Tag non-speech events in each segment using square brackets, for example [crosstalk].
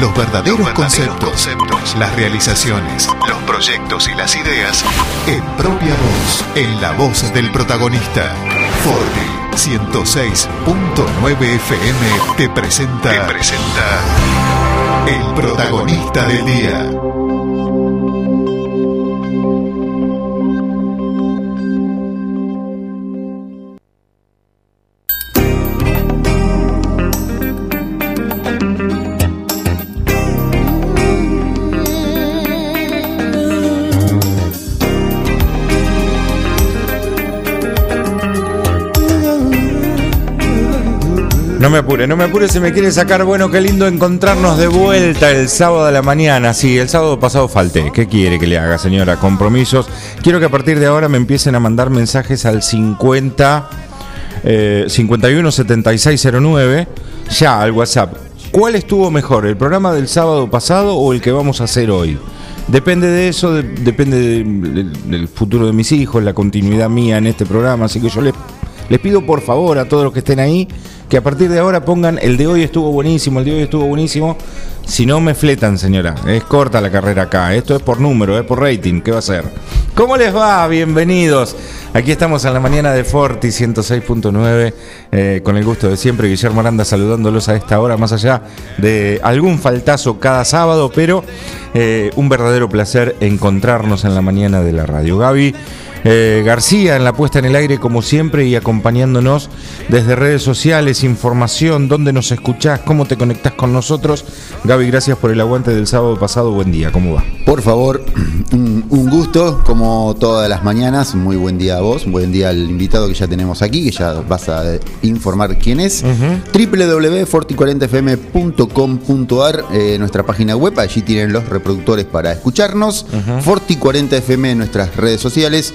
Los verdaderos, conceptos, las realizaciones, los proyectos y las ideas en propia voz, en la voz del protagonista. Forti 106.9 FM te presenta, te presenta el protagonista del día. No me apure, no me apure si me quiere sacar. Bueno, qué lindo encontrarnos de vuelta el sábado a la mañana. Sí, el sábado pasado falté. ¿Qué quiere que le haga, señora? Compromisos. Quiero que a partir de ahora me empiecen a mandar mensajes al 50 eh, 51 7609, ya al WhatsApp. ¿Cuál estuvo mejor, el programa del sábado pasado o el que vamos a hacer hoy? Depende de eso, de- depende de- de- del futuro de mis hijos, la continuidad mía en este programa. Así que yo les, les pido por favor a todos los que estén ahí que a partir de ahora pongan el de hoy estuvo buenísimo, el de hoy estuvo buenísimo. Si no me fletan, señora. Es corta la carrera acá. Esto es por número, es por rating. ¿Qué va a ser? ¿Cómo les va? Bienvenidos. Aquí estamos en la mañana de Forti 106.9. eh, con el gusto de siempre, Guillermo Aranda saludándolos a esta hora, más allá de algún faltazo cada sábado, pero eh, un verdadero placer encontrarnos en la mañana de la radio. Gaby. Eh, García en la puesta en el aire como siempre y acompañándonos desde redes sociales, información, dónde nos escuchás, cómo te conectás con nosotros. Gaby, gracias por el aguante del sábado pasado. Buen día, ¿cómo va? Por favor, [clears throat] un, gusto, como todas las mañanas. Muy buen día a vos, buen día al invitado que ya tenemos aquí, que ya vas a informar quién es. www.forti40fm.com.ar, eh, nuestra página web, allí tienen los reproductores para escucharnos. Forti40fm en nuestras redes sociales.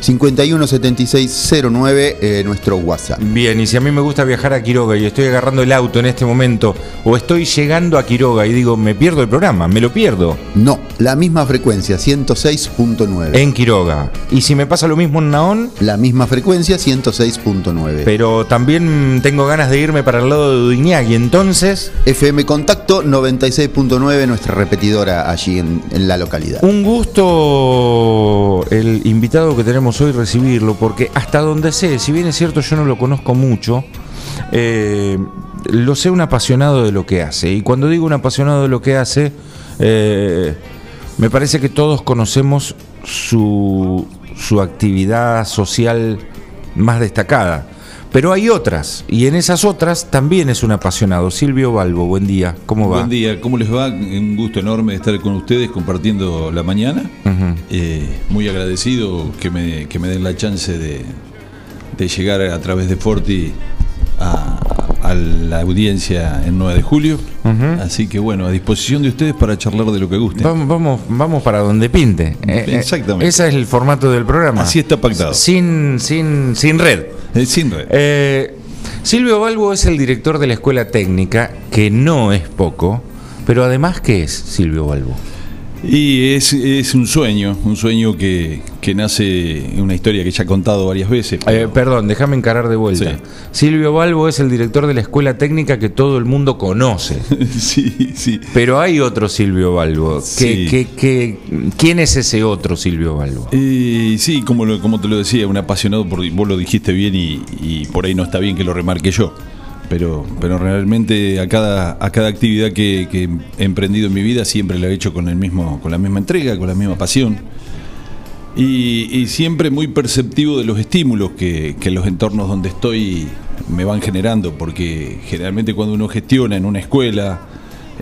517609, eh, nuestro WhatsApp. Bien, y si a mí me gusta viajar a Quiroga y estoy agarrando el auto en este momento, o estoy llegando a Quiroga y digo, me pierdo el programa, me lo pierdo. No, la misma frecuencia, 106.9. En Quiroga. Y si me pasa lo mismo en Naón, La misma frecuencia, 106.9. pero también tengo ganas de irme para el lado de Dudignac y entonces... FM Contacto 96.9, nuestra repetidora allí en, en la localidad. Un gusto el invitado que tenemos hoy recibirlo, porque hasta donde sé, si bien es cierto yo no lo conozco mucho, eh, lo sé un apasionado de lo que hace. Y cuando digo un apasionado de lo que hace, eh, me parece que todos conocemos su, su actividad social más destacada. Pero hay otras, y en esas otras también es un apasionado. Silvio Balbo, buen día, ¿cómo va? Buen día, ¿cómo les va? Un gusto enorme estar con ustedes compartiendo la mañana. Eh, muy agradecido que me, que me den la chance de, de llegar a través de Forti a, a la audiencia en 9 de julio. Así que bueno, a disposición de ustedes para charlar de lo que gusten. Vamos, vamos, vamos para donde pinte. Eh, eh, Exactamente. ese es el formato del programa. Así está pactado. Sin, sin, sin red. Eh, sin red. Eh, Silvio Balbo es el director de la escuela técnica, que no es poco, pero además, ¿qué es Silvio Balbo? Y es, es un sueño, un sueño que, que nace en una historia que ya he contado varias veces. Eh, perdón, déjame encarar de vuelta. Sí. Silvio Balbo es el director de la escuela técnica que todo el mundo conoce. [laughs] sí, sí. Pero hay otro Silvio Balbo. ¿Qué- Sí. qué- qué- quién es ese otro Silvio Balbo? Eh, sí, como, lo- como te lo decía, un apasionado, por, vos lo dijiste bien y, y por ahí no está bien que lo remarque yo. Pero, pero realmente a cada, a cada actividad que, que he emprendido en mi vida siempre la he hecho con, el mismo, con la misma entrega, con la misma pasión. Y, y siempre muy perceptivo de los estímulos que, que los entornos donde estoy me van generando, porque generalmente cuando uno gestiona en una escuela,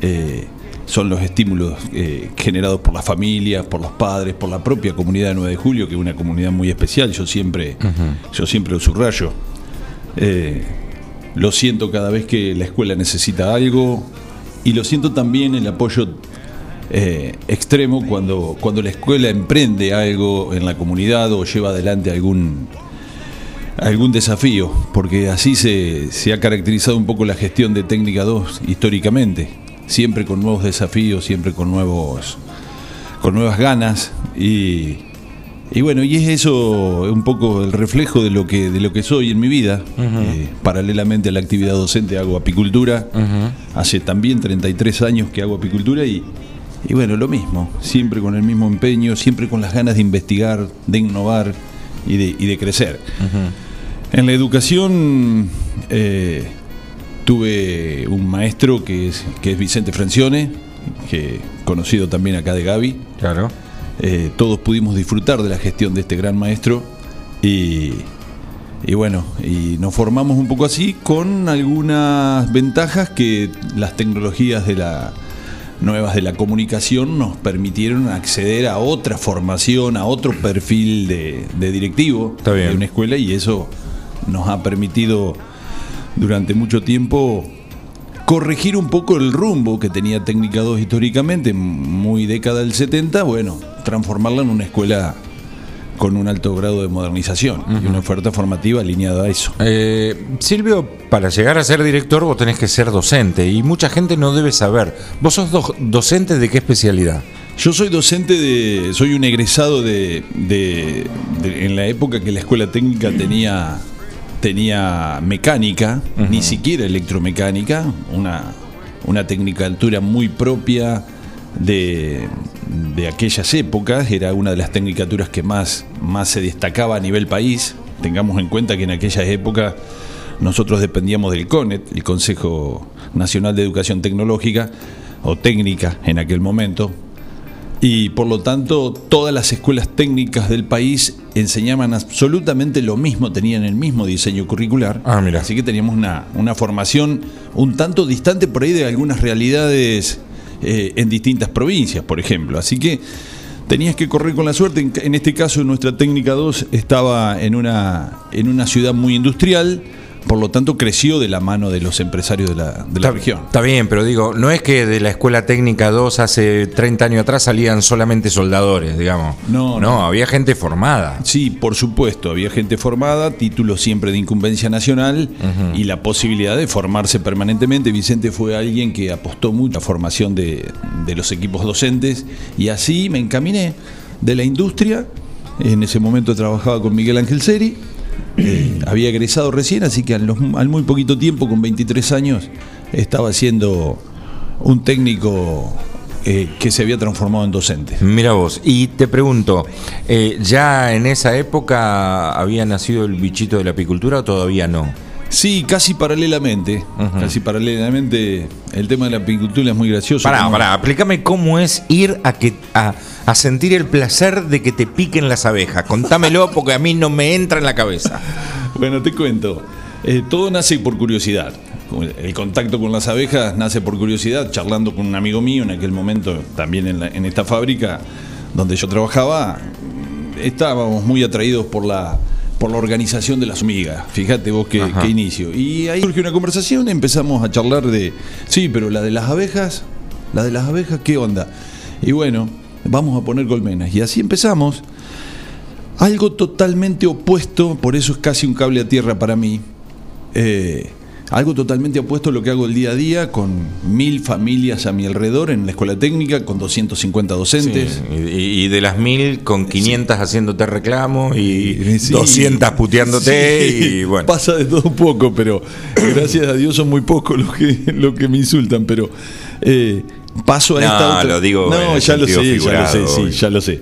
eh, son los estímulos eh, generados por las familias, por los padres, por la propia comunidad de 9 de Julio, que es una comunidad muy especial, yo siempre, yo siempre lo subrayo. Eh, lo siento cada vez que la escuela necesita algo y lo siento también el apoyo eh, extremo cuando, cuando la escuela emprende algo en la comunidad o lleva adelante algún, algún desafío, porque así se, se ha caracterizado un poco la gestión de Técnica 2 históricamente, siempre con nuevos desafíos, siempre con nuevos con nuevas ganas y, Y bueno, y es eso un poco el reflejo de lo que, de lo que soy en mi vida. Eh, paralelamente a la actividad docente hago apicultura. Hace también 33 años que hago apicultura y, y bueno, lo mismo. Siempre con el mismo empeño, siempre con las ganas de investigar, de innovar y de, y de crecer. En la educación eh, tuve un maestro que es, que es Vicente Francione, que conocido también acá de Gaby. Claro. Eh, todos pudimos disfrutar de la gestión de este gran maestro y, y bueno, y nos formamos un poco así con algunas ventajas que las tecnologías de la nuevas de la comunicación nos permitieron acceder a otra formación, a otro perfil de, de directivo Está bien. de una escuela y eso nos ha permitido durante mucho tiempo corregir un poco el rumbo que tenía Técnica 2 históricamente, muy década del 70, bueno, transformarla en una escuela con un alto grado de modernización y una oferta formativa alineada a eso. Eh, Silvio, para llegar a ser director vos tenés que ser docente y mucha gente no debe saber. ¿Vos sos do- docente de qué especialidad? Yo soy docente de. soy un egresado de. de- de- en la época que la escuela técnica tenía. tenía mecánica, ni siquiera electromecánica, una, una tecnicatura muy propia de, de aquellas épocas, era una de las tecnicaturas que más, más se destacaba a nivel país. Tengamos en cuenta que en aquellas épocas nosotros dependíamos del CONET, el Consejo Nacional de Educación Tecnológica, o técnica en aquel momento, y por lo tanto todas las escuelas técnicas del país enseñaban absolutamente lo mismo, tenían el mismo diseño curricular. Ah, mira. Así que teníamos una, una formación un tanto distante por ahí de algunas realidades eh, en distintas provincias, por ejemplo. Así que tenías que correr con la suerte. En, en este caso, nuestra técnica 2 estaba en una, en una ciudad muy industrial, por lo tanto creció de la mano de los empresarios de la, de la Está- región. Está bien, pero digo, no es que de la Escuela Técnica 2 hace 30 años atrás salían solamente soldadores, digamos. No, no, no. había gente formada. Sí, por supuesto, había gente formada, títulos siempre de incumbencia nacional y la posibilidad de formarse permanentemente. Vicente fue alguien que apostó mucho a la formación de, de los equipos docentes y así me encaminé de la industria. En ese momento trabajaba con Miguel Ángel Seri, [clears throat] había egresado recién, así que al, muy poquito tiempo, con 23 años, estaba siendo un técnico eh, que se había transformado en docente. Mira vos, y te pregunto, eh, ¿ya en esa época había nacido el bichito de la apicultura o todavía no? Sí, casi paralelamente. Casi paralelamente. El tema de la apicultura es muy gracioso. Pará, pará, explícame cómo es ir a, que, a, a sentir el placer de que te piquen las abejas. Contámelo [laughs] porque a mí no me entra en la cabeza. Bueno, te cuento. Eh, todo nace por curiosidad. El contacto con las abejas nace por curiosidad. Charlando con un amigo mío en aquel momento, también en, la- en esta fábrica donde yo trabajaba, estábamos muy atraídos por la por la organización de las hormigas. Fíjate vos qué, inicio. Y ahí surgió una conversación, empezamos a charlar de, sí, pero la de las abejas, la de las abejas, ¿qué onda? Y bueno, vamos a poner colmenas. Y así empezamos. Algo totalmente opuesto, por eso es casi un cable a tierra para mí. Eh, algo totalmente opuesto a lo que hago el día a día, con mil familias a mi alrededor en la escuela técnica, con 250 docentes. Y, y de las mil, con 500 haciéndote reclamo y Sí. 200 puteándote y bueno. Pasa de todo un poco, pero gracias a Dios son muy pocos los que, los que me insultan, pero eh, paso a No, esta otra. lo digo No, ya lo sé, sentido ya lo sé, figurado, ya lo sé.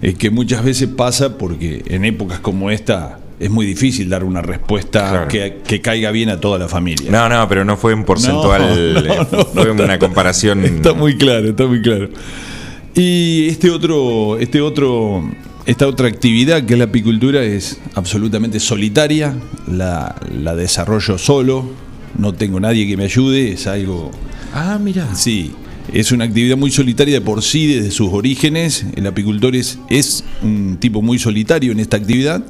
Es que muchas veces pasa porque en épocas como esta es muy difícil dar una respuesta Claro. que, que caiga bien a toda la familia. No, no, pero no fue en porcentual, No, [laughs] no, eh, no, fue una comparación. Está muy claro, está muy claro. Y este otro, este otro, esta otra actividad que es la apicultura es absolutamente solitaria, la, la desarrollo solo, no tengo nadie que me ayude, es algo Ah, mira. Sí, es una actividad muy solitaria de por sí, desde sus orígenes. El apicultor es, es un tipo muy solitario en esta actividad.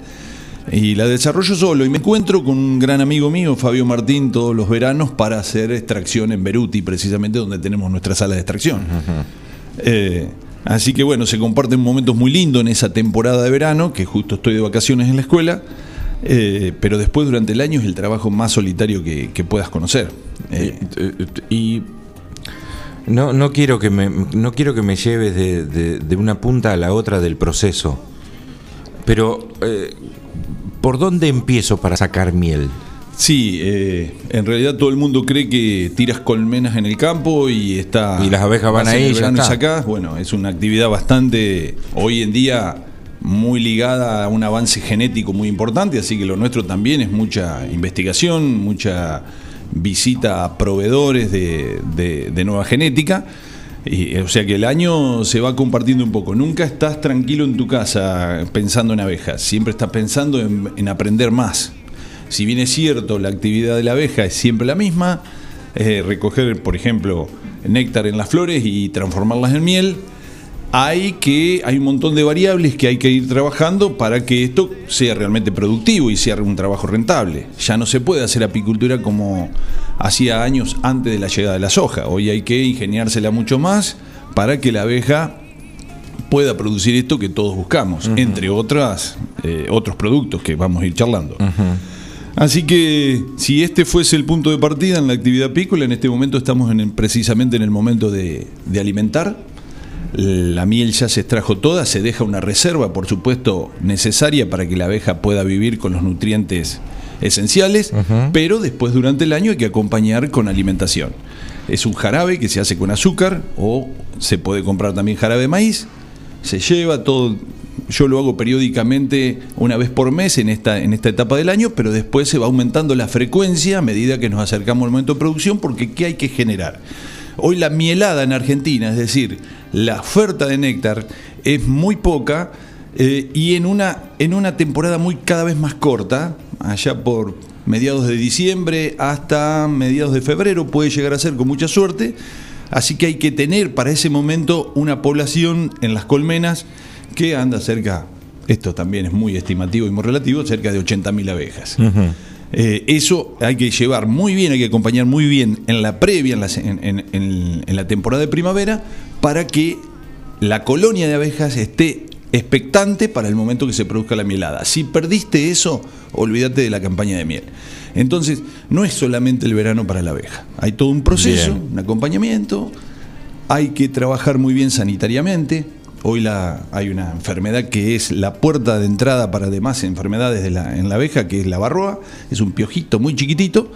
Y la desarrollo solo. Y me encuentro con un gran amigo mío, Fabio Martín, todos los veranos para hacer extracción en Beruti, precisamente donde tenemos nuestra sala de extracción. Eh, así que bueno, se comparten momentos muy lindos en esa temporada de verano, que justo estoy de vacaciones en la escuela. eh, pero después durante el año es el trabajo más solitario que, que puedas conocer. Eh, Y, no, no quiero que me no quiero que me lleves de, de- de una punta a la otra del proceso. Pero, ¿por dónde empiezo para sacar miel? Sí, eh, en realidad todo el mundo cree que tiras colmenas en el campo y está. Y las abejas van ahí, y sacás. Bueno, es una actividad bastante hoy en día muy ligada a un avance genético muy importante, así que lo nuestro también es mucha investigación, mucha visita a proveedores de, de- de nueva genética. Y, o sea que el año se va compartiendo un poco. Nunca estás tranquilo en tu casa pensando en abejas, siempre estás pensando en, en aprender más. Si bien es cierto, la actividad de la abeja es siempre la misma, eh, recoger, por ejemplo, néctar en las flores y transformarlas en miel, hay que hay un montón de variables que hay que ir trabajando para que esto sea realmente productivo y sea un trabajo rentable. Ya no se puede hacer apicultura como hacía años antes de la llegada de la soja. Hoy hay que ingeniársela mucho más para que la abeja pueda producir esto que todos buscamos, entre otras eh, otros productos que vamos a ir charlando. Así que si este fuese el punto de partida en la actividad apícola, en este momento estamos en el- precisamente en el momento de, de alimentar. La miel ya se extrajo toda, se deja una reserva, por supuesto, necesaria para que la abeja pueda vivir con los nutrientes esenciales, pero después durante el año hay que acompañar con alimentación. Es un jarabe que se hace con azúcar o se puede comprar también jarabe de maíz, se lleva todo, yo lo hago periódicamente una vez por mes en esta, en esta etapa del año, pero después se va aumentando la frecuencia a medida que nos acercamos al momento de producción, porque ¿qué hay que generar? Hoy la mielada en Argentina, es decir, la oferta de néctar es muy poca eh, y en una, en una temporada muy cada vez más corta, allá por mediados de diciembre hasta mediados de febrero puede llegar a ser con mucha suerte, así que hay que tener para ese momento una población en las colmenas que anda cerca, esto también es muy estimativo y muy relativo, cerca de 80.000 abejas. Eh, eso hay que llevar muy bien, hay que acompañar muy bien en la previa, en la, en- en- en- en la temporada de primavera, para que la colonia de abejas esté expectante para el momento que se produzca la mielada. Si perdiste eso, olvídate de la campaña de miel. Entonces, no es solamente el verano para la abeja. Hay todo un proceso, Bien. un acompañamiento, hay que trabajar muy bien sanitariamente. Hoy la, hay una enfermedad que es la puerta de entrada para demás enfermedades de la- en la abeja, que es la barroa. Es un piojito muy chiquitito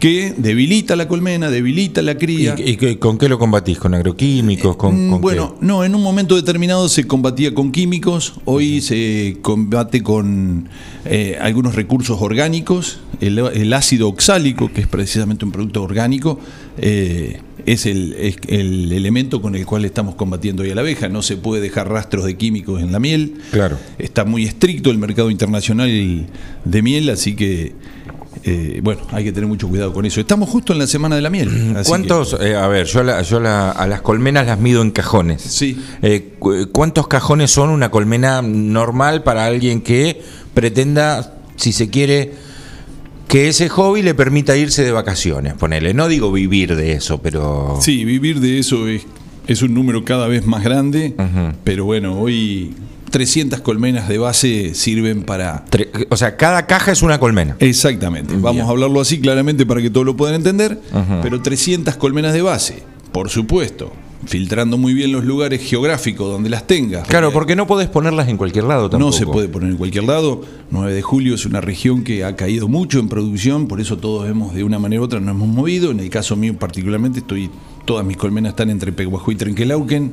que debilita la colmena, debilita la ¿Y, cría. y qué- con qué lo combatís? ¿Con agroquímicos? ¿Con, con bueno, qué? no, en un momento determinado se combatía con químicos, hoy se combate con eh, algunos recursos orgánicos, el, el ácido oxálico, que es precisamente un producto orgánico, eh, es, el, es el elemento con el cual estamos combatiendo hoy a la abeja, no se puede dejar rastros de químicos en la miel, Claro. está muy estricto el mercado internacional de miel, así que... eh, bueno, hay que tener mucho cuidado con eso. Estamos justo en la semana de la miel. así que- ¿Cuántos? eh, a ver, yo, a la- yo la- a las colmenas las mido en cajones. Sí. Eh, cu- ¿Cuántos cajones son una colmena normal para alguien que pretenda, si se quiere, que ese hobby le permita irse de vacaciones? Ponele, no digo vivir de eso, pero. Sí, vivir de eso es, es un número cada vez más grande, pero bueno, hoy 300 colmenas de base sirven para... O sea, cada caja es una colmena. Exactamente, vamos a hablarlo así claramente para que todos lo puedan entender, pero 300 colmenas de base, por supuesto, filtrando muy bien los lugares geográficos donde las tengas. Claro, porque no podés ponerlas en cualquier lado tampoco. No se puede poner en cualquier lado. 9 de julio es una región que ha caído mucho en producción, por eso todos hemos de una manera u otra nos hemos movido. En el caso mío particularmente, estoy todas mis colmenas están entre Peguajú y Trenquelauquen,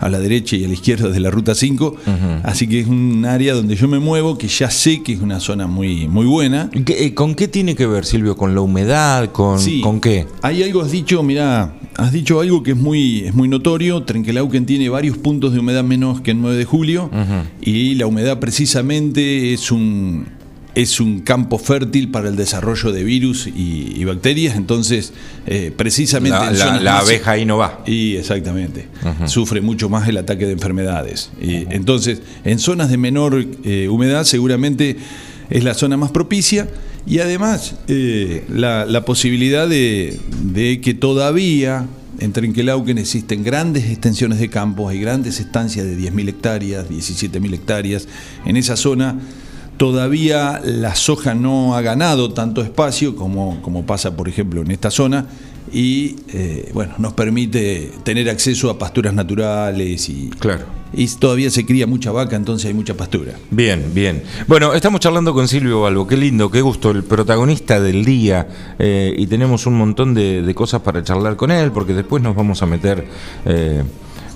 a la derecha y a la izquierda de la ruta 5. Así que es un área donde yo me muevo, que ya sé que es una zona muy, muy buena. ¿Y qué- eh, ¿Con qué tiene que ver, Silvio? ¿Con la humedad? ¿Con, Sí. ¿con qué? Hay algo, has dicho, mira, has dicho algo que es muy, es muy notorio. Trenquelauquen tiene varios puntos de humedad menos que el 9 de julio. Y la humedad precisamente es un, es un campo fértil para el desarrollo de virus y, y bacterias. Entonces, eh, precisamente. La, en la- la más- abeja ahí no va. y exactamente, sufre mucho más el ataque de enfermedades. Y entonces, en zonas de menor eh, humedad seguramente es la zona más propicia y además eh, la, la posibilidad de, de que todavía en Trenquelauquen existen grandes extensiones de campos, hay grandes estancias de 10.000 hectáreas, 17.000 hectáreas. En esa zona todavía la soja no ha ganado tanto espacio como, como pasa, por ejemplo, en esta zona. y eh, bueno, nos permite tener acceso a pasturas naturales y, Claro. y todavía se cría mucha vaca, entonces hay mucha pastura. Bien, bien. Bueno, estamos charlando con Silvio Balbo. Qué lindo, qué gusto, el protagonista del día. eh, y tenemos un montón de, de cosas para charlar con él, porque después nos vamos a meter eh,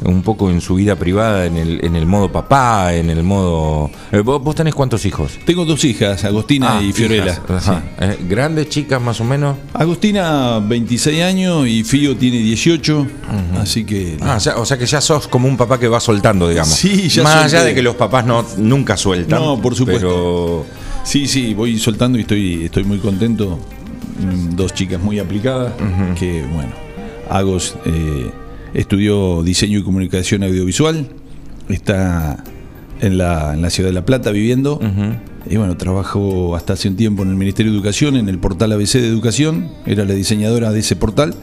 un poco en su vida privada, en el, en el modo papá, en el modo. eh, ¿vos, vos tenés cuántos hijos? Tengo dos hijas, Agostina Ah, y Fiorella. ajá. Eh, ¿Grandes, chicas, más o menos? Agostina 26 años y Fío tiene 18, así que Ah, ya- o sea que ya sos como un papá que va soltando, digamos. Sí, ya Más allá de que los papás no nunca sueltan. No, por supuesto. Pero sí, sí, voy soltando y estoy, estoy muy contento. Mm, Dos chicas muy aplicadas, que bueno, Agos eh, estudió diseño y comunicación audiovisual, está en la, en la ciudad de La Plata viviendo. Y bueno, trabajó hasta hace un tiempo en el Ministerio de Educación, en el portal ABC de Educación, era la diseñadora de ese portal.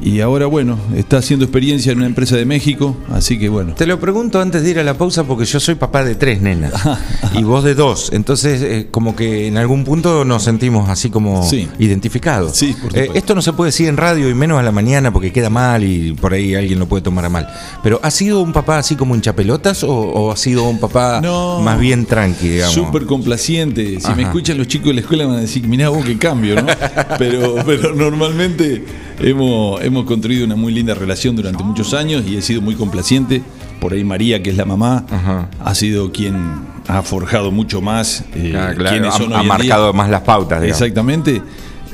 Y ahora, bueno, está haciendo experiencia en una empresa de México, así que bueno. Te lo pregunto antes de ir a la pausa porque yo soy papá de tres nenas [laughs] y vos de dos. Entonces, eh, como que en algún punto nos sentimos así como Sí. identificados. Sí, por Eh, esto no se puede decir en radio y menos a la mañana porque queda mal y por ahí alguien lo puede tomar a mal. Pero ¿ha sido un papá así como hinchapelotas o, o ha sido un papá No. más bien tranqui, digamos? Súper complaciente. Si Ajá. me escuchan los chicos de la escuela van a decir, mirá vos qué cambio, ¿no? [laughs] pero, pero normalmente hemos, hemos construido una muy linda relación durante muchos años y he sido muy complaciente. Por ahí María, que es la mamá, Ajá. ha sido quien ha forjado mucho más eh, Ah, claro, quiénes son ha, día. marcado más las pautas, digamos. Exactamente.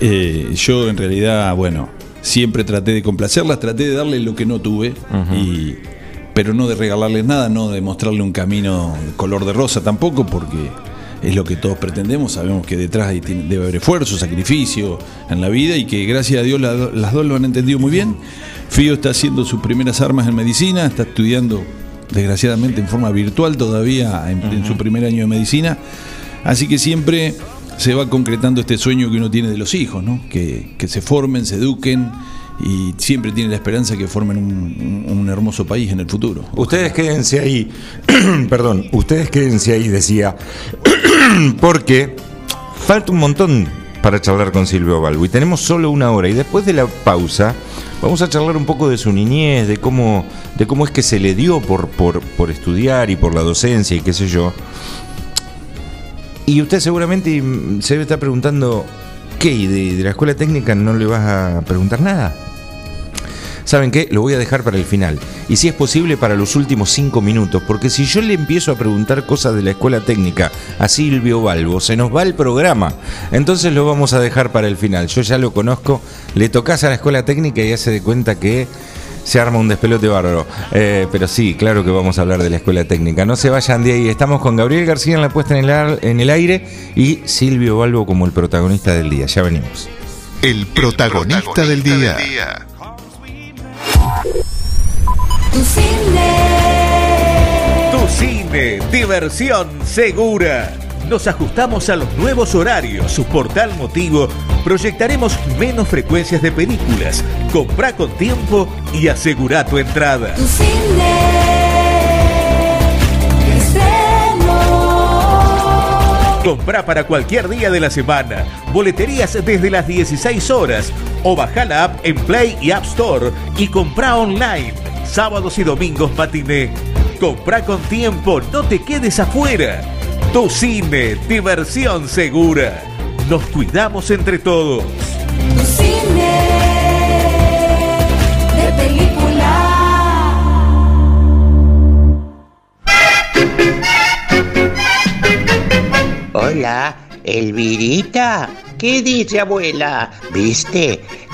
Eh, yo en realidad, bueno, siempre traté de complacerlas, traté de darle lo que no tuve, y, pero no de regalarles nada, no de mostrarle un camino color de rosa tampoco, porque es lo que todos pretendemos. Sabemos que detrás debe haber esfuerzo, sacrificio en la vida y que gracias a Dios la- las dos lo han entendido muy bien. Fío está haciendo sus primeras armas en medicina, está estudiando desgraciadamente en forma virtual todavía en, en su primer año de medicina. Así que siempre se va concretando este sueño que uno tiene de los hijos, ¿no? Que, que se formen, se eduquen y siempre tiene la esperanza que formen un, hermoso país en el futuro. Ustedes quédense ahí, [clears throat] perdón, ustedes quédense ahí, decía, [clears throat] porque falta un montón para charlar con Silvio Balbo y tenemos solo una hora y después de la pausa vamos a charlar un poco de su niñez, de cómo, de cómo es que se le dio por, por, por estudiar y por la docencia y qué sé yo. Y usted seguramente se estar preguntando, ¿qué? ¿Y de, de la escuela técnica no le vas a preguntar nada? ¿Saben qué? Lo voy a dejar para el final. Y si es posible, para los últimos cinco minutos. Porque si yo le empiezo a preguntar cosas de la escuela técnica a Silvio Balbo, se nos va el programa. Entonces lo vamos a dejar para el final. Yo ya lo conozco. Le tocas a la escuela técnica y hace de cuenta que se arma un despelote bárbaro. Eh, pero sí, claro que vamos a hablar de la escuela técnica. No se vayan de ahí. Estamos con Gabriel García en la puesta en el, en el aire y Silvio Balbo como el protagonista del día. Ya venimos. El protagonista del día. Tu cine. Tu cine, diversión segura. Nos ajustamos a los nuevos horarios. Por tal motivo, proyectaremos menos frecuencias de películas. Comprá con tiempo y asegura tu entrada. Tu cine. Estreno. Comprá para cualquier día de la semana. Boleterías desde las 16 horas. O baja la app en Play y App Store y comprá online. Sábados y domingos matiné. Comprá con tiempo, no te quedes afuera. Tu cine, diversión segura. Nos cuidamos entre todos. Tu cine. De película. Hola, Elvirita. ¿Qué dice abuela? ¿Viste?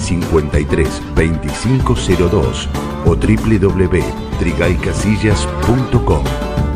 53 2502 o www.trigaycasillas.com.ar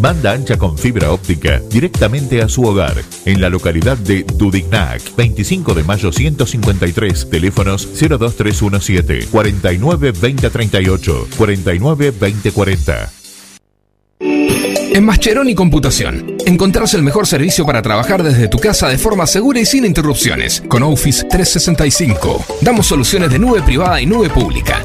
Banda ancha con fibra óptica directamente a su hogar. En la localidad de Dudignac, 25 de mayo 153, teléfonos 02317 49 2038 49 2040. En Mascheroni Computación, encontrarás el mejor servicio para trabajar desde tu casa de forma segura y sin interrupciones. Con Office 365, damos soluciones de nube privada y nube pública,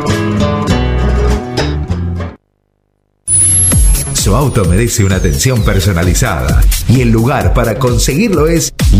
Su auto merece una atención personalizada y el lugar para conseguirlo es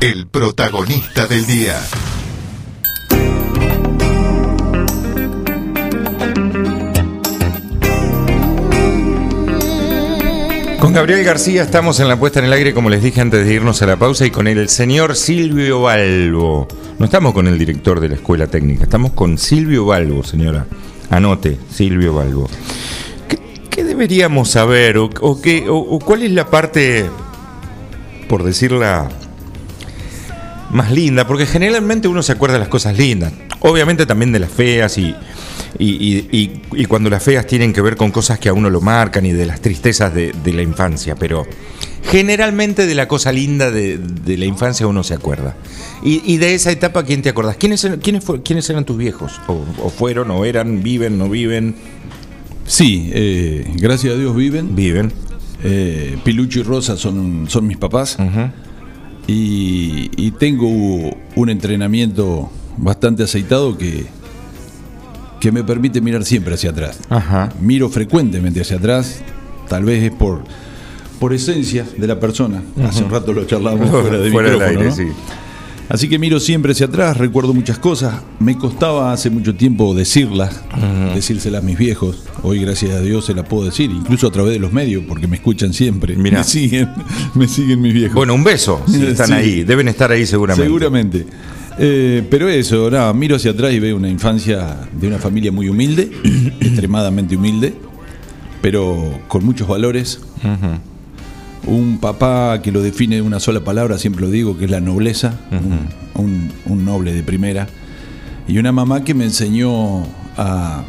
El protagonista del día. Con Gabriel García estamos en la puesta en el aire, como les dije antes de irnos a la pausa, y con el señor Silvio Balbo. No estamos con el director de la escuela técnica, estamos con Silvio Balbo, señora. Anote, Silvio Balbo. ¿Qué, deberíamos saber o, o qué, o- o cuál es la parte, por decirla más linda? Porque generalmente uno se acuerda de las cosas lindas, obviamente también de las feas y, y, y- y- y cuando las feas tienen que ver con cosas que a uno lo marcan y de las tristezas de, de la infancia, pero generalmente de la cosa linda de, de la infancia uno se acuerda. Y, de esa etapa, ¿quién te acordás? ¿Quiénes, eran- quiénes, quiénes eran tus viejos? O, o fueron, o eran, viven, no viven? Sí, eh, gracias a Dios viven. Viven. Eh, Pilucho y Rosa son, son mis papás. Y, y tengo un entrenamiento bastante aceitado que, que me permite mirar siempre hacia atrás. Ajá. Miro frecuentemente hacia atrás, tal vez es por, por esencia de la persona. Hace un rato lo charlábamos [laughs] fuera de Fuera del aire, ¿no? sí. Así que miro siempre hacia atrás, recuerdo muchas cosas. Me costaba hace mucho tiempo decirlas, decírselas a mis viejos. Hoy, gracias a Dios, se las puedo decir, incluso a través de los medios, porque me escuchan siempre. Mirá. Me siguen, [laughs] me siguen mis viejos. Bueno, un beso. Si están Sí. ahí. Deben estar ahí seguramente. Seguramente. Eh, pero eso, nada, miro hacia atrás y veo una infancia de una familia muy humilde, [clears throat] extremadamente humilde, pero con muchos valores. Un papá que lo define de una sola palabra, siempre lo digo, que es la nobleza, un, un- un noble de primera. Y una mamá que me enseñó a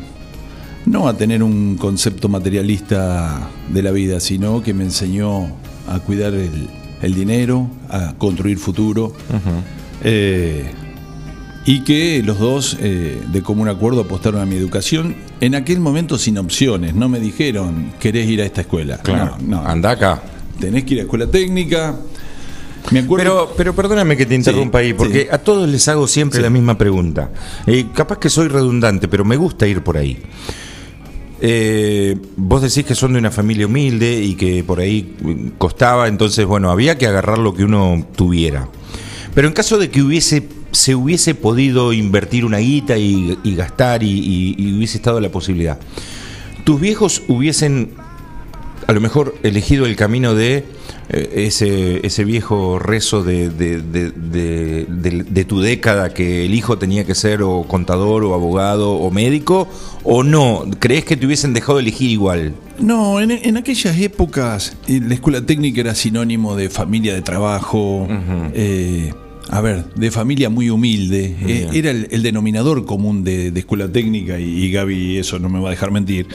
no a tener un concepto materialista de la vida, sino que me enseñó a cuidar el, el dinero, a construir futuro. Eh, y que los dos, eh, de común acuerdo, apostaron a mi educación. En aquel momento sin opciones, no me dijeron, querés ir a esta escuela. Claro. No, no. Anda acá. Tenés que ir a escuela técnica. Me acuerdo. Pero, pero perdóname que te interrumpa ahí, porque sí. a todos les hago siempre la misma pregunta. Eh, capaz que soy redundante, pero me gusta ir por ahí. Eh, vos decís que son de una familia humilde y que por ahí mm, costaba, entonces, bueno, había que agarrar lo que uno tuviera. Pero en caso de que hubiese se hubiese podido invertir una guita y, y gastar y, y- y hubiese estado la posibilidad, tus viejos hubiesen a lo mejor elegido el camino de eh, ese, ese viejo rezo de, de- tu década que el hijo tenía que ser o contador o abogado o médico o no? ¿Crees que te hubiesen dejado elegir igual? No, en, en aquellas épocas eh, la escuela técnica era sinónimo de familia de trabajo, eh, a ver, de familia muy humilde. Eh, era el, el denominador común de, escuela técnica y, y Gaby eso no me va a dejar mentir.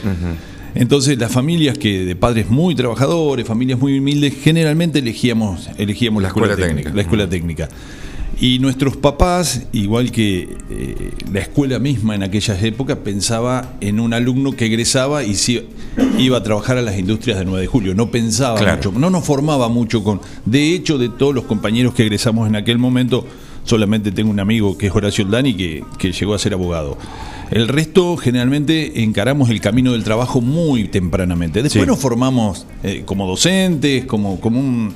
Entonces las familias que de padres muy trabajadores, familias muy humildes, generalmente elegíamos, elegíamos la, escuela, escuela técnica, técnica. La escuela técnica. Y nuestros papás, igual que eh, la escuela misma en aquellas épocas, pensaba en un alumno que egresaba y si iba a trabajar a las industrias de 9 de julio. No pensaba Claro. mucho, no nos formaba mucho con. De hecho, de todos los compañeros que egresamos en aquel momento, solamente tengo un amigo que es Horacio Aldani que, que llegó a ser abogado. El resto generalmente encaramos el camino del trabajo muy tempranamente. Después Sí. nos formamos eh, como docentes, como, como un-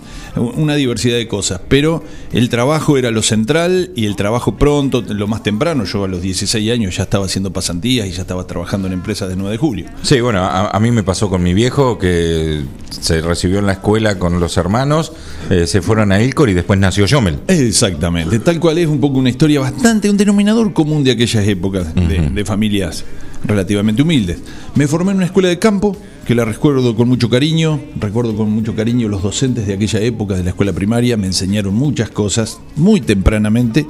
una diversidad de cosas, pero el trabajo era lo central y el trabajo pronto, lo más temprano. Yo a los 16 años ya estaba haciendo pasantías y ya estaba trabajando en empresas de 9 de julio. Sí, bueno, a, a mí me pasó con mi viejo que se recibió en la escuela con los hermanos, eh, se fueron a Ilcor y después nació Yomel. Exactamente, tal cual es un poco una historia bastante, un denominador común de aquellas épocas de, de familias relativamente humildes. Me formé en una escuela de campo, que la recuerdo con mucho cariño, recuerdo con mucho cariño los docentes de aquella época de la escuela primaria, me enseñaron muchas cosas muy tempranamente.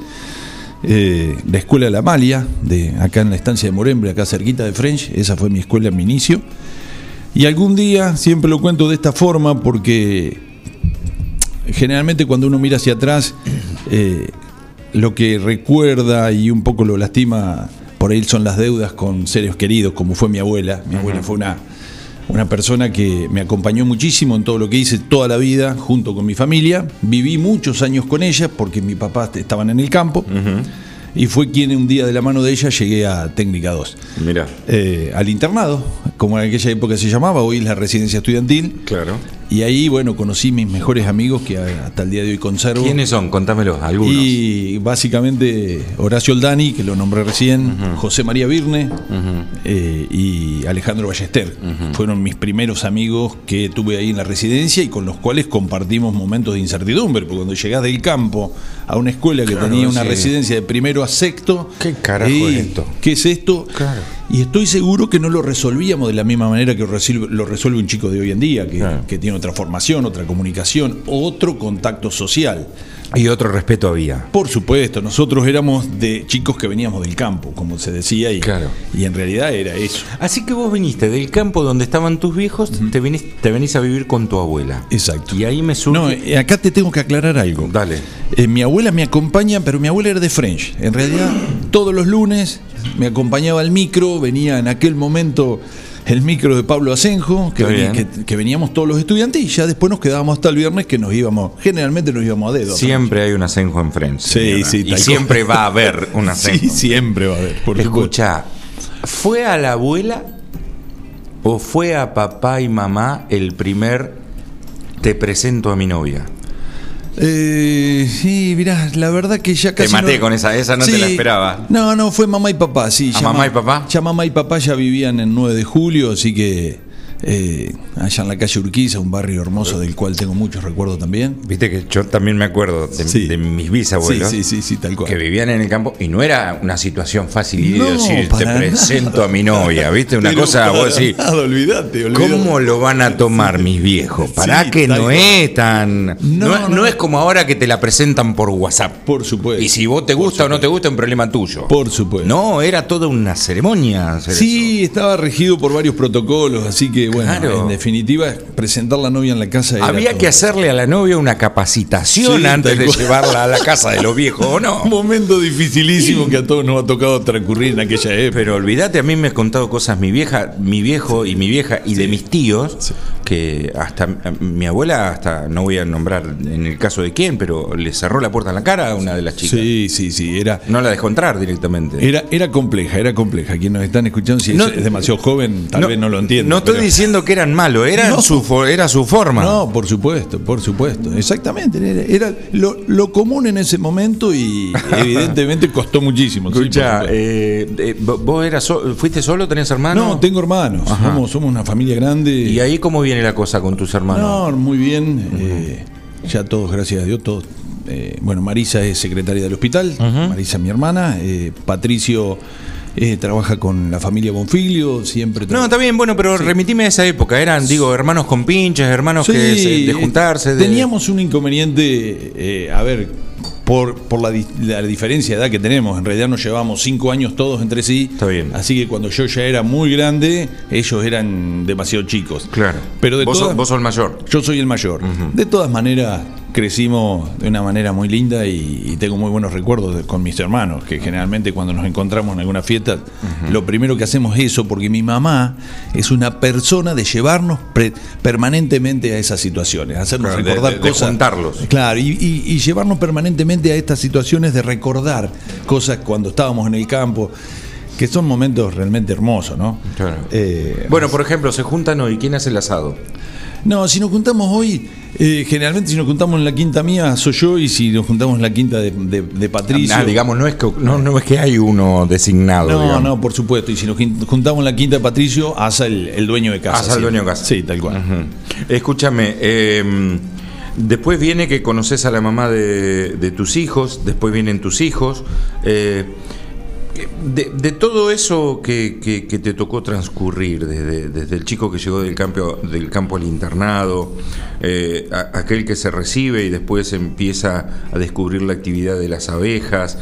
Eh, la escuela la Malia, de acá en la estancia de Morembre, acá cerquita de French, esa fue mi escuela en mi inicio. Y algún día, siempre lo cuento de esta forma, porque generalmente cuando uno mira hacia atrás, eh, lo que recuerda y un poco lo lastima por ahí son las deudas con seres queridos, como fue mi abuela. Mi abuela fue una, una persona que me acompañó muchísimo en todo lo que hice toda la vida, junto con mi familia. Viví muchos años con ella porque mi papá estaban en el campo. Y fue quien un día de la mano de ella llegué a Técnica 2. Mira. Eh, al internado, como en aquella época se llamaba, hoy es la residencia estudiantil. Claro. Y ahí, bueno, conocí mis mejores amigos que hasta el día de hoy conservo. ¿Quiénes son? Contámelos, algunos. Y básicamente Horacio Oldani, que lo nombré recién, José María Virne eh, y Alejandro Ballester. Fueron mis primeros amigos que tuve ahí en la residencia y con los cuales compartimos momentos de incertidumbre, porque cuando llegás del campo a una escuela que Claro, tenía una sí. residencia de primero a sexto, ¿Qué carajo es esto? ¿Qué es esto? Claro. Y estoy seguro que no lo resolvíamos de la misma manera que lo resuelve un chico de hoy en día, que, que tiene otra formación, otra comunicación, otro contacto social. Y otro respeto había. Por supuesto, nosotros éramos de chicos que veníamos del campo, como se decía, y, Claro. y en realidad era eso. Así que vos viniste del campo donde estaban tus viejos, te, venís, te venís a vivir con tu abuela. Exacto. Y ahí me surge... No, eh, acá te tengo que aclarar algo. Dale. Eh, mi abuela me acompaña, pero mi abuela era de French. En realidad, todos los lunes me acompañaba al micro, venía en aquel momento el micro de Pablo Asenjo, que, venía- que- que veníamos todos los estudiantes y ya después nos quedábamos hasta el viernes que nos íbamos, generalmente nos íbamos a dedo. Siempre hay un asenjo en frente. Sí, sí, Y siempre va a haber un [laughs] asenjo. Sí, siempre va a haber. Por. Escucha, ¿fue a la abuela o fue a papá y mamá el primer te presento a mi novia? Eh, sí, mirá, la verdad que ya Te casi. maté no- con esa, esa no te la esperaba. No, no, fue mamá y papá, sí. ¿A mamá y papá? Ya mamá y papá ya vivían en 9 de julio, así que eh, allá en la calle Urquiza, un barrio hermoso del cual tengo muchos recuerdos también. Viste que yo también me acuerdo de, Sí. de mis bisabuelos Sí, sí, sí, sí, tal cual. que vivían en el campo y no era una situación fácil No, decir te presento nada. a mi novia, ¿viste? Una Pero cosa, vos decís, nada, olvídate. ¿Cómo lo van a tomar mis viejos? Para que no cual. es tan. No, No, es- no. no es como ahora que te la presentan por WhatsApp. Por supuesto. Y si vos te gusta o no te gusta, es un problema tuyo. Por supuesto. No, era toda una ceremonia. Sí, estaba regido por varios protocolos, así que bueno, Claro. en definitiva, presentar la novia en la casa Había todo. que hacerle a la novia una capacitación Sí, antes de cual. llevarla a la casa de los viejos, ¿o no? Un [laughs] momento dificilísimo que a todos nos ha tocado transcurrir en aquella época. Pero olvídate, a mí me ha contado cosas mi vieja, mi viejo y mi vieja y de mis tíos, que hasta eh, mi abuela, hasta no voy a nombrar en el caso de quién, pero le cerró la puerta en la cara a una de las chicas. Sí, sí, sí, era, No la dejó entrar directamente. era, era compleja, era compleja. Quienes nos están escuchando, si es- No- es, demasiado joven, tal vez no lo entiendan. No estoy pero- diciendo que eran malos, era, No. su, era su forma. No, por supuesto, por supuesto. Exactamente. Era, era lo, lo común en ese momento y [laughs] evidentemente costó muchísimo. Escucha, eh, eh, vo- ¿vos eras so- fuiste solo? ¿Tenés hermanos? no, tengo hermanos. Somos, somos una familia grande. ¿Y ahí cómo viene la cosa con tus hermanos? No, muy bien. eh, ya todos, gracias a Dios, todos. eh, bueno, Marisa es secretaria del hospital, Marisa mi hermana, eh, Patricio eh, trabaja con la familia Bonfilio, siempre No, está bien, bueno, pero remitime a esa época. Eran, digo, hermanos con pinches, hermanos que Sí, se- de juntarse. de- Teníamos un inconveniente, eh, a ver, por, por la, la diferencia de edad que tenemos. En realidad nos llevamos cinco años todos entre sí. Está bien. Así que cuando yo ya era muy grande, ellos eran demasiado chicos. Claro. Pero de vos, todas- sos, vos sos el mayor. Yo soy el mayor. De todas maneras, crecimos de una manera muy linda y, y tengo muy buenos recuerdos de- con mis hermanos, que generalmente cuando nos encontramos en alguna fiesta, lo primero que hacemos es eso, porque mi mamá es una persona de llevarnos pre- permanentemente a esas situaciones, hacernos Claro, recordar de- de cosas. juntarlos. Claro, y, y- y llevarnos permanentemente a estas situaciones de recordar cosas cuando estábamos en el campo, que son momentos realmente hermosos, ¿no? Claro. Eh, Bueno, por ejemplo, se juntan hoy. ¿Quién hace el asado? No, si nos juntamos hoy, eh, generalmente si nos juntamos en la quinta mía soy yo y si nos juntamos en la quinta de, de- de Patricio. Ah, digamos, no es, que, no, no es que hay uno designado. no, digamos. no, por supuesto. Y si nos jun- juntamos en la quinta de Patricio, asa el, el dueño de casa. Asa el dueño de casa. Sí, tal cual. Escúchame, eh, después viene que conoces a la mamá de, de tus hijos, después vienen tus hijos. eh, de, todo eso que, te tocó transcurrir, desde, desde el chico que llegó del campo, del campo al internado, eh, aquel que se recibe y después empieza a descubrir la actividad de las abejas,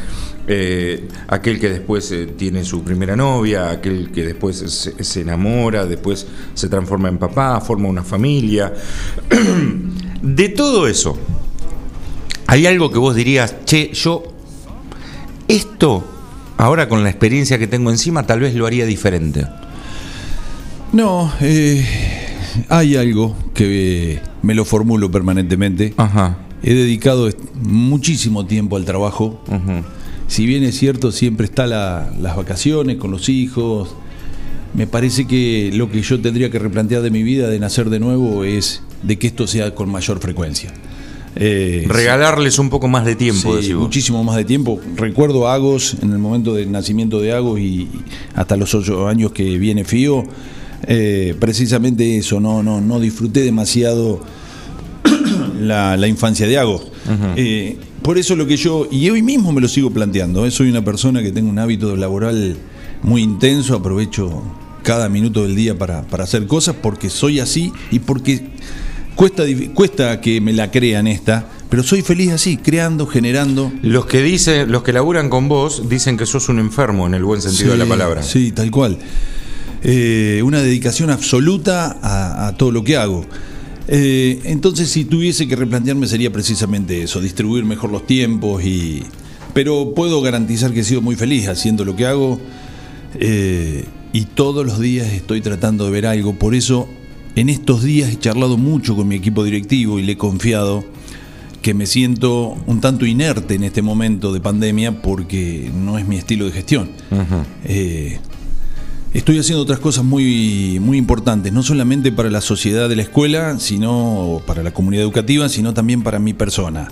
eh, aquel que después eh, tiene su primera novia, aquel que después se, se enamora, después se transforma en papá, forma una familia. [clears throat] de todo eso, ¿hay algo que vos dirías, che, yo esto, ahora con la experiencia que tengo encima, tal vez lo haría diferente? No, eh, hay algo que me lo formulo permanentemente. Ajá. He dedicado muchísimo tiempo al trabajo. Si bien es cierto, siempre está la- las vacaciones con los hijos. Me parece que lo que yo tendría que replantear de mi vida, de nacer de nuevo, es de que esto sea con mayor frecuencia. Eh, Regalarles un poco más de tiempo, Sí, muchísimo más de tiempo. Recuerdo a Agos, en el momento del nacimiento de Agos y hasta los ocho años que viene Fío, eh, precisamente eso, no, no, no disfruté demasiado [coughs] la, la infancia de Agos. Eh, por eso lo que yo, y hoy mismo me lo sigo planteando, soy una persona que tengo un hábito laboral muy intenso, aprovecho cada minuto del día para, para hacer cosas porque soy así y porque cuesta, cuesta que me la crean esta, pero soy feliz así, creando, generando. Los que dicen, los que laburan con vos dicen que sos un enfermo en el buen sentido de la palabra. Sí, tal cual. Eh, una dedicación absoluta a, a todo lo que hago. Eh, entonces, si tuviese que replantearme, sería precisamente eso, distribuir mejor los tiempos y. Pero puedo garantizar que he sido muy feliz haciendo lo que hago. eh, y todos los días estoy tratando de ver algo. Por eso, en estos días he charlado mucho con mi equipo directivo y le he confiado que me siento un tanto inerte en este momento de pandemia porque no es mi estilo de gestión. Eh, estoy haciendo otras cosas muy, muy importantes, no solamente para la sociedad de la escuela, sino para la comunidad educativa, sino también para mi persona.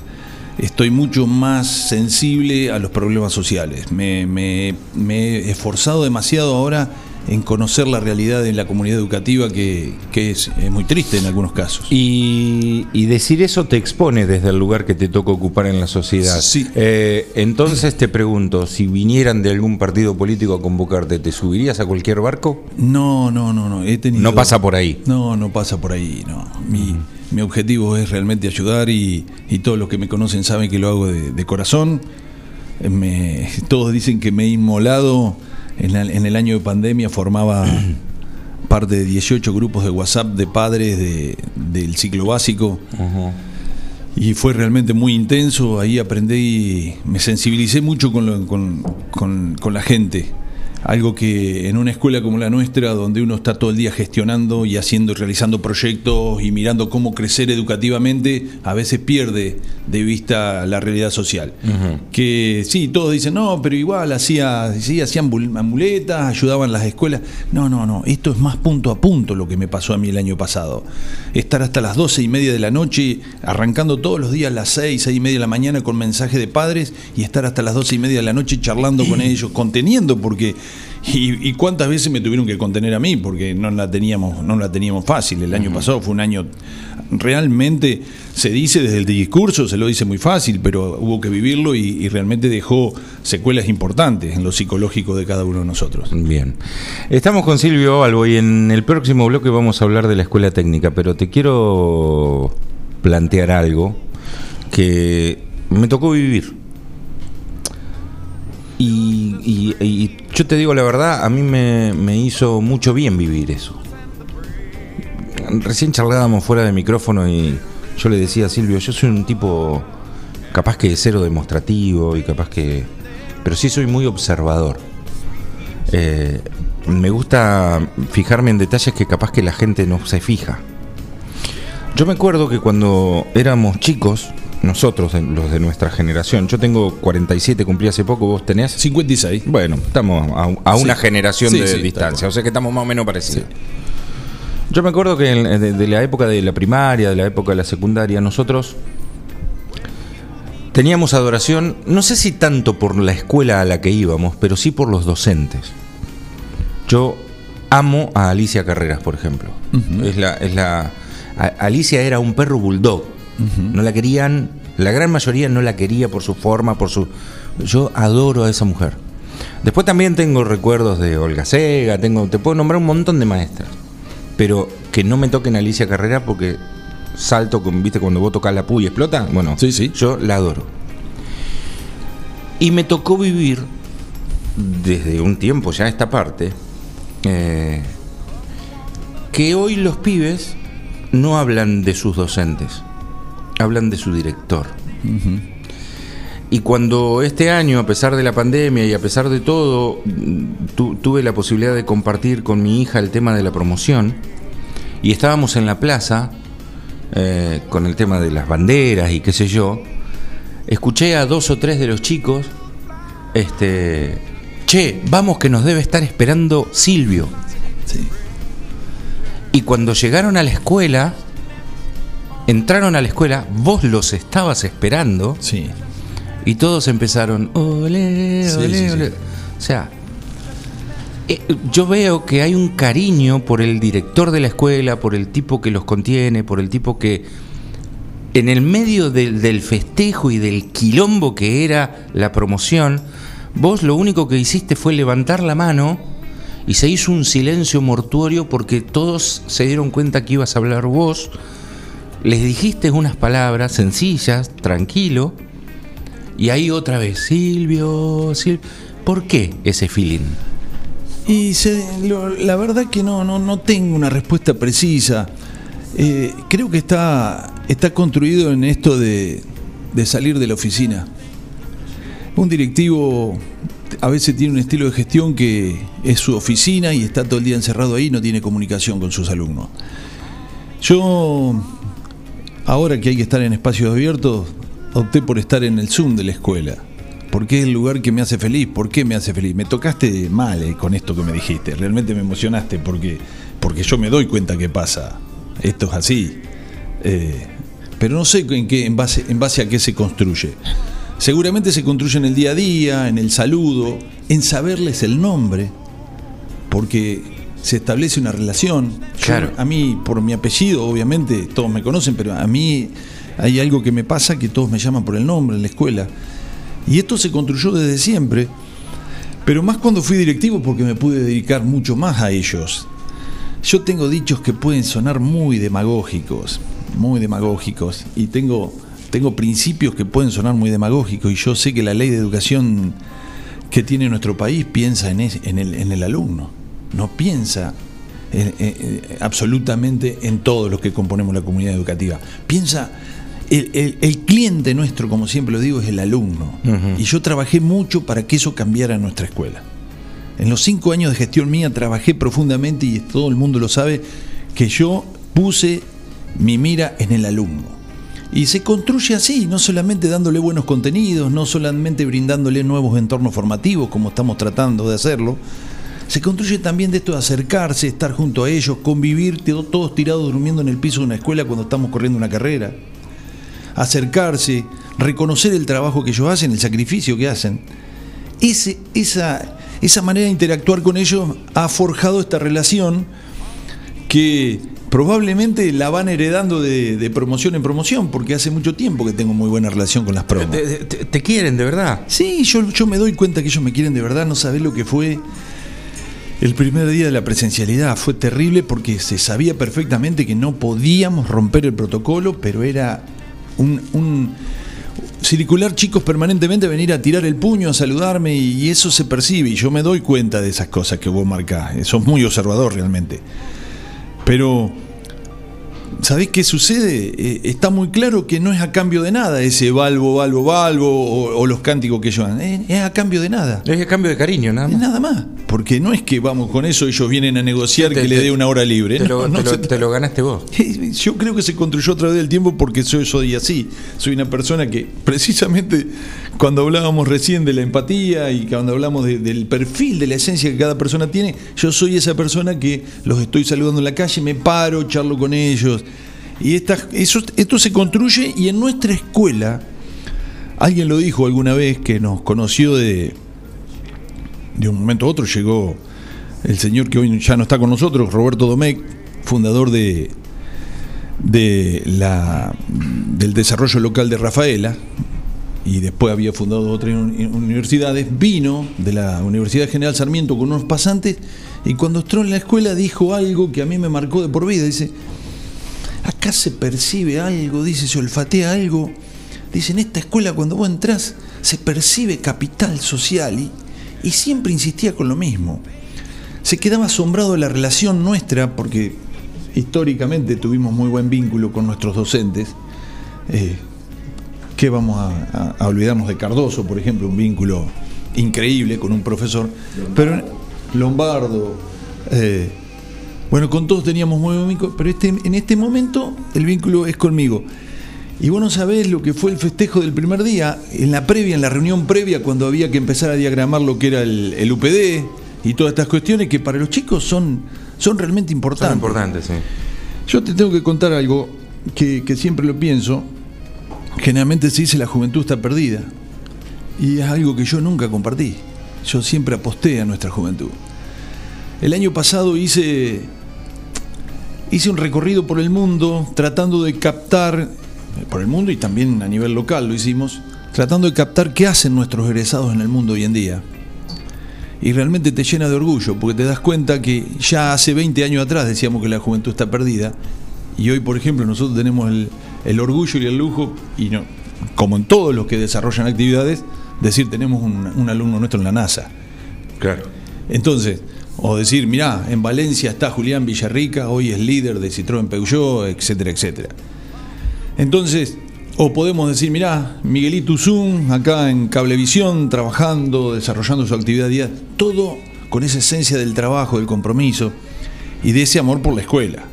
Estoy mucho más sensible a los problemas sociales. Me, me- me he esforzado demasiado ahora en conocer la realidad de la comunidad educativa que, que es, es muy triste en algunos casos. Y, y decir eso te expone desde el lugar que te toca ocupar en la sociedad. Sí. Eh, entonces te pregunto, si vinieran de algún partido político a convocarte, ¿te subirías a cualquier barco? No, no, no, no. He tenido, No pasa por ahí. No, no pasa por ahí, no. Mi, mi objetivo es realmente ayudar y, y todos los que me conocen saben que lo hago de, de corazón. Me- todos dicen que me he inmolado. En, el año de pandemia formaba [clears throat] parte de 18 grupos de WhatsApp de padres de- del ciclo básico. Y fue realmente muy intenso, ahí aprendí, me sensibilicé mucho con, lo- con- con- con la gente. Algo que en una escuela como la nuestra, donde uno está todo el día gestionando y haciendo y realizando proyectos y mirando cómo crecer educativamente, a veces pierde de vista la realidad social. Que sí, todos dicen, no, pero igual hacía, sí, hacían amuletas, ayudaban las escuelas. No, no, no, esto es más punto a punto lo que me pasó a mí el año pasado. Estar hasta las doce y media de la noche, arrancando todos los días a las seis, seis y media de la mañana con mensaje de padres y estar hasta las doce y media de la noche charlando con ellos, conteniendo, porque. Y, y cuántas veces me tuvieron que contener a mí, porque no la teníamos, no la teníamos fácil. El año pasado fue un año realmente se dice desde el discurso, se lo dice muy fácil, pero hubo que vivirlo y, y realmente dejó secuelas importantes en lo psicológico de cada uno de nosotros. Bien. Estamos con Silvio Albo y en el próximo bloque vamos a hablar de la escuela técnica, pero te quiero plantear algo que me tocó vivir. Y, y- y yo te digo la verdad, a mí me, me hizo mucho bien vivir eso. Recién charlábamos fuera de micrófono y yo le decía a Silvio, yo soy un tipo capaz que cero demostrativo y capaz que... Pero sí soy muy observador. Eh, me gusta fijarme en detalles que capaz que la gente no se fija. Yo me acuerdo que cuando éramos chicos, nosotros, los de nuestra generación, yo tengo 47, cumplí hace poco, vos tenés 56. Bueno, estamos a, a una Sí. generación Sí, de sí, distancia, o sea que estamos más o menos parecidos. Yo me acuerdo que de, de la época de la primaria, de la época de la secundaria, nosotros teníamos adoración, no sé si tanto por la escuela a la que íbamos, pero sí por los docentes. Yo amo a Alicia Carreras, por ejemplo. Es la, es la. a- Alicia era un perro bulldog. No la querían, la gran mayoría no la quería por su forma, por su. Yo adoro a esa mujer. Después también tengo recuerdos de Olga Sega, tengo, te puedo nombrar un montón de maestras. Pero que no me toquen a Alicia Carrera porque salto con, viste, cuando vos tocas la puya y explota. Bueno, yo la adoro. Y me tocó vivir desde un tiempo ya esta parte, eh, que hoy los pibes no hablan de sus docentes, hablan de su director. Y cuando este año, a pesar de la pandemia y a pesar de todo, tu- tuve la posibilidad de compartir con mi hija el tema de la promoción, y estábamos en la plaza eh, con el tema de las banderas y qué sé yo, escuché a dos o tres de los chicos, este, che, vamos que nos debe estar esperando Silvio. Y cuando llegaron a la escuela, entraron a la escuela, vos los estabas esperando. Sí. Y todos empezaron, ole, ole, sí, sí. ole. O sea, eh, yo veo que hay un cariño por el director de la escuela, por el tipo que los contiene, por el tipo que en el medio del, del festejo y del quilombo que era la promoción, vos lo único que hiciste fue levantar la mano y se hizo un silencio mortuorio porque todos se dieron cuenta que ibas a hablar vos, les dijiste unas palabras sencillas, tranquilo, y ahí otra vez, Silvio, Silvio, ¿por qué ese feeling? Y la verdad que no, no, no tengo una respuesta precisa. Eh, creo que está, está construido en esto de, de salir de la oficina. Un directivo a veces tiene un estilo de gestión que es su oficina y está todo el día encerrado ahí y no tiene comunicación con sus alumnos. Yo, ahora que hay que estar en espacios abiertos, opté por estar en el Zoom de la escuela. Porque es el lugar que me hace feliz. ¿Por qué me hace feliz? Me tocaste mal eh, con esto que me dijiste. Realmente me emocionaste porque, porque yo me doy cuenta que pasa. Esto es así. Eh, pero no sé en, qué, en, base, en base a qué se construye. Seguramente se construye en el día a día, en el saludo, en saberles el nombre, porque se establece una relación. Yo, Claro. a mí, por mi apellido, obviamente, todos me conocen, pero a mí hay algo que me pasa que todos me llaman por el nombre en la escuela. Y esto se construyó desde siempre, pero más cuando fui directivo porque me pude dedicar mucho más a ellos. Yo tengo dichos que pueden sonar muy demagógicos, muy demagógicos, y tengo, tengo principios que pueden sonar muy demagógicos, y yo sé que la ley de educación que tiene nuestro país piensa en, es- en el, en el alumno, no piensa en- en- en- absolutamente en todos los que componemos la comunidad educativa. Piensa, el, el- el cliente nuestro, como siempre lo digo, es el alumno. Y yo trabajé mucho para que eso cambiara en nuestra escuela. En los cinco años de gestión mía trabajé profundamente y todo el mundo lo sabe que yo puse mi mira en el alumno. Y se construye así, no solamente dándole buenos contenidos, no solamente brindándole nuevos entornos formativos, como estamos tratando de hacerlo, se construye también de esto de acercarse, estar junto a ellos, convivir to- todos tirados durmiendo en el piso de una escuela cuando estamos corriendo una carrera. Acercarse, reconocer el trabajo que ellos hacen, el sacrificio que hacen. Ese, esa, esa manera de interactuar con ellos ha forjado esta relación que probablemente la van heredando de, de promoción en promoción, porque hace mucho tiempo que tengo muy buena relación con las promos. Te, te- te quieren, de verdad. Sí, yo, yo me doy cuenta que ellos me quieren de verdad, no sabés lo que fue el primer día de la presencialidad. Fue terrible porque se sabía perfectamente que no podíamos romper el protocolo, pero era un, un circular chicos permanentemente, venir a tirar el puño, a saludarme, y eso se percibe, y yo me doy cuenta de esas cosas que vos marcás. Sos muy observador realmente. Pero ¿Sabés qué sucede? Eh, está muy claro que no es a cambio de nada ese balbo, balbo, balbo o, o los cánticos que ellos dan. Eh, es a cambio de nada. Es a cambio de cariño, nada Es más. nada más. Porque no es que vamos con eso, ellos vienen a negociar Te- que le te- dé una hora libre. Te, No, lo, no te lo- se te lo ganaste vos. [laughs] yo creo que se construyó a través del tiempo porque soy, soy así. Soy una persona que, precisamente, cuando hablábamos recién de la empatía y cuando hablamos de- del perfil, de la esencia que cada persona tiene, yo soy esa persona que los estoy saludando en la calle, me paro, charlo con ellos. Y esto se construye y en nuestra escuela, alguien lo dijo alguna vez que nos conoció de, de un momento a otro, llegó el señor que hoy ya no está con nosotros, Roberto Domecq, fundador de, de la, del desarrollo local de Rafaela, y después había fundado otras uni- universidades, vino de la Universidad General Sarmiento con unos pasantes, y cuando entró en la escuela dijo algo que a mí me marcó de por vida, dice, acá se percibe algo, dice, se olfatea algo, dice, en esta escuela cuando vos entrás se percibe capital social, y, y siempre insistía con lo mismo se quedaba asombrado de la relación nuestra, porque históricamente tuvimos muy buen vínculo con nuestros docentes. Eh, ¿Qué vamos a, olvidarnos de Cardoso, por ejemplo? Un vínculo increíble con un profesor. Pero Lombardo. eh, bueno, con todos teníamos muy buen vínculo, pero este, en este momento el vínculo es conmigo. Y vos no sabés lo que fue el festejo del primer día, en la previa, en la reunión previa, cuando había que empezar a diagramar lo que era el, el UPD y todas estas cuestiones que para los chicos son, son realmente importantes. Son importantes, sí. Yo te tengo que contar algo que, que siempre lo pienso. Generalmente se dice la juventud está perdida. Y es algo que yo nunca compartí. Yo siempre aposté a nuestra juventud. El año pasado hice, hice un recorrido por el mundo tratando de captar, por el mundo y también a nivel local lo hicimos, tratando de captar qué hacen nuestros egresados en el mundo hoy en día. Y realmente te llena de orgullo, porque te das cuenta que ya hace 20 años atrás decíamos que la juventud está perdida, y hoy, por ejemplo, nosotros tenemos el, el orgullo y el lujo, y no, como en todos los que desarrollan actividades, decir tenemos un, un alumno nuestro en la NASA. Claro. Entonces, o decir, mirá, en Valencia está Julián Villarrica, hoy es líder de Citroën Peugeot, etcétera, etcétera. Entonces, O podemos decir, mirá, Miguelito Zoom, acá en Cablevisión, trabajando, desarrollando su actividad diaria, todo con esa esencia del trabajo, del compromiso y de ese amor por la escuela.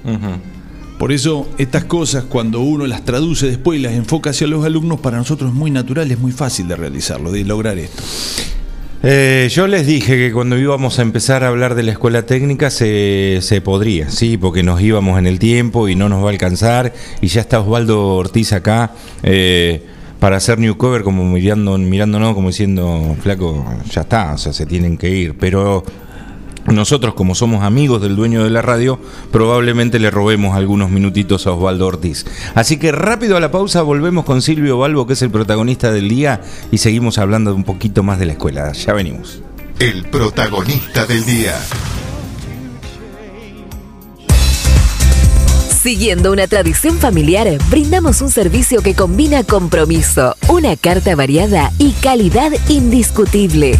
Por eso, estas cosas, cuando uno las traduce después y las enfoca hacia los alumnos, para nosotros es muy natural, es muy fácil de realizarlo, de lograr esto. Eh, yo les dije que cuando íbamos a empezar a hablar de la escuela técnica se, se podría, sí, porque nos íbamos en el tiempo y no nos va a alcanzar. Y ya está Osvaldo Ortiz acá eh, para hacer new cover, como mirando, mirándonos, como diciendo, flaco, ya está, o sea, se tienen que ir. Pero nosotros, como somos amigos del dueño de la radio, probablemente le robemos algunos minutitos a Osvaldo Ortiz. Así que rápido a la pausa, volvemos con Silvio Balbo, que es el protagonista del día, y seguimos hablando un poquito más de la escuela. Ya venimos. El protagonista del día. Siguiendo una tradición familiar, brindamos un servicio que combina compromiso, una carta variada y calidad indiscutible.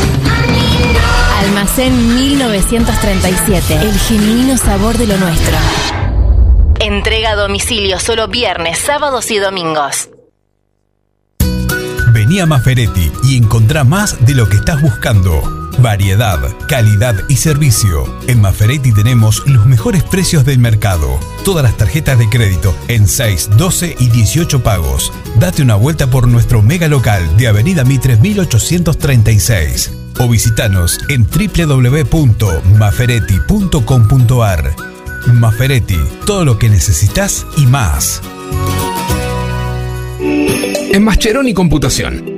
37. Almacén 1937. El genuino sabor de lo nuestro. Entrega a domicilio solo viernes, sábados y domingos. Vení a Maferetti y encontrá más de lo que estás buscando. Variedad, calidad y servicio. En Maferetti tenemos los mejores precios del mercado. Todas las tarjetas de crédito en 6, 12 y 18 pagos. Date una vuelta por nuestro mega local de Avenida Mitre 1836 o visitanos en www.maferetti.com.ar. Maferetti, todo lo que necesitas y más. En Mascheroni Computación,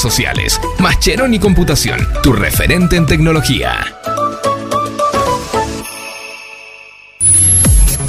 sociales. Mascheroni Computación, tu referente en tecnología.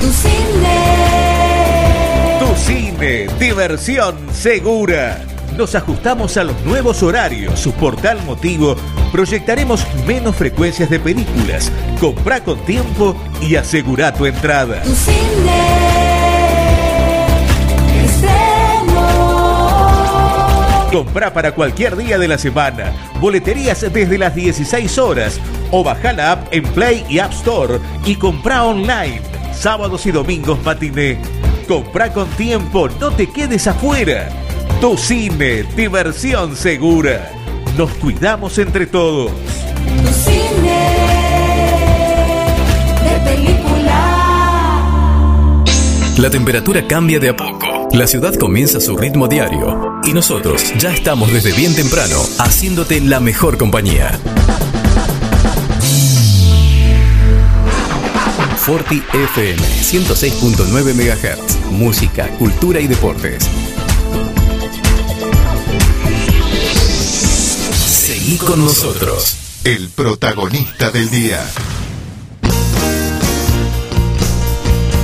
Tu cine. Tu cine diversión segura. Nos ajustamos a los nuevos horarios. Por tal motivo, proyectaremos menos frecuencias de películas. Comprá con tiempo y asegura tu entrada. Tu cine. Comprá para cualquier día de la semana. Boleterías desde las 16 horas. O baja la app en Play y App Store y comprá online. Sábados y domingos matiné. Comprá con tiempo, no te quedes afuera. Tu cine, diversión segura. Nos cuidamos entre todos. Tu cine de película. La temperatura cambia de a poco. La ciudad comienza su ritmo diario. Y nosotros ya estamos desde bien temprano haciéndote la mejor compañía. Forti FM 106.9 MHz. Música, cultura y deportes. Seguí con nosotros. El protagonista del día.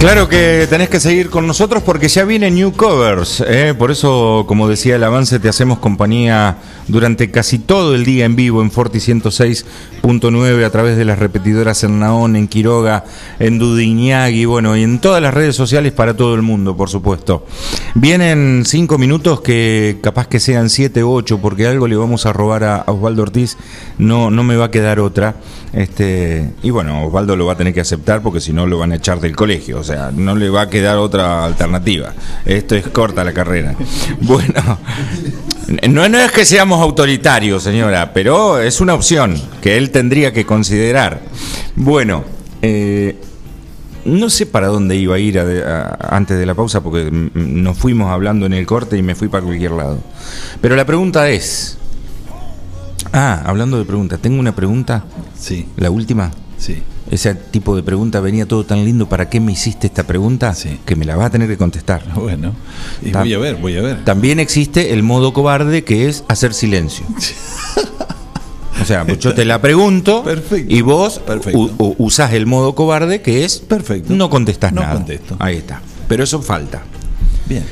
Claro que tenés que seguir con nosotros porque ya viene New Covers. ¿eh? Por eso, como decía el avance, te hacemos compañía durante casi todo el día en vivo en Forti 106.9 a través de las repetidoras en Naón, en Quiroga, en Dudiñagui, bueno, y en todas las redes sociales para todo el mundo, por supuesto. Vienen cinco minutos que capaz que sean siete o ocho, porque algo le vamos a robar a Osvaldo Ortiz, no, no me va a quedar otra. Este, y bueno, Osvaldo lo va a tener que aceptar porque si no lo van a echar del colegio, no le va a quedar otra alternativa. Esto es corta la carrera. [laughs] Bueno, no, no es que seamos autoritarios, señora, pero es una opción que él tendría que considerar. Bueno, eh, no sé para dónde iba a ir a- a- antes de la pausa porque nos fuimos hablando en el corte y me fui para cualquier lado. Pero la pregunta es... Ah, hablando de preguntas, tengo una pregunta. Sí. ¿La última? Sí. Ese tipo de pregunta venía todo tan lindo. ¿Para qué me hiciste esta pregunta? Que me la vas a tener que contestar. [laughs] Bueno, y voy a ver, voy a ver. También existe el modo cobarde que es hacer silencio. [laughs] O sea, pues yo te la pregunto [laughs] y vos u- usás el modo cobarde que es no contestás No nada. contesto. Ahí está. Pero eso falta. Bien.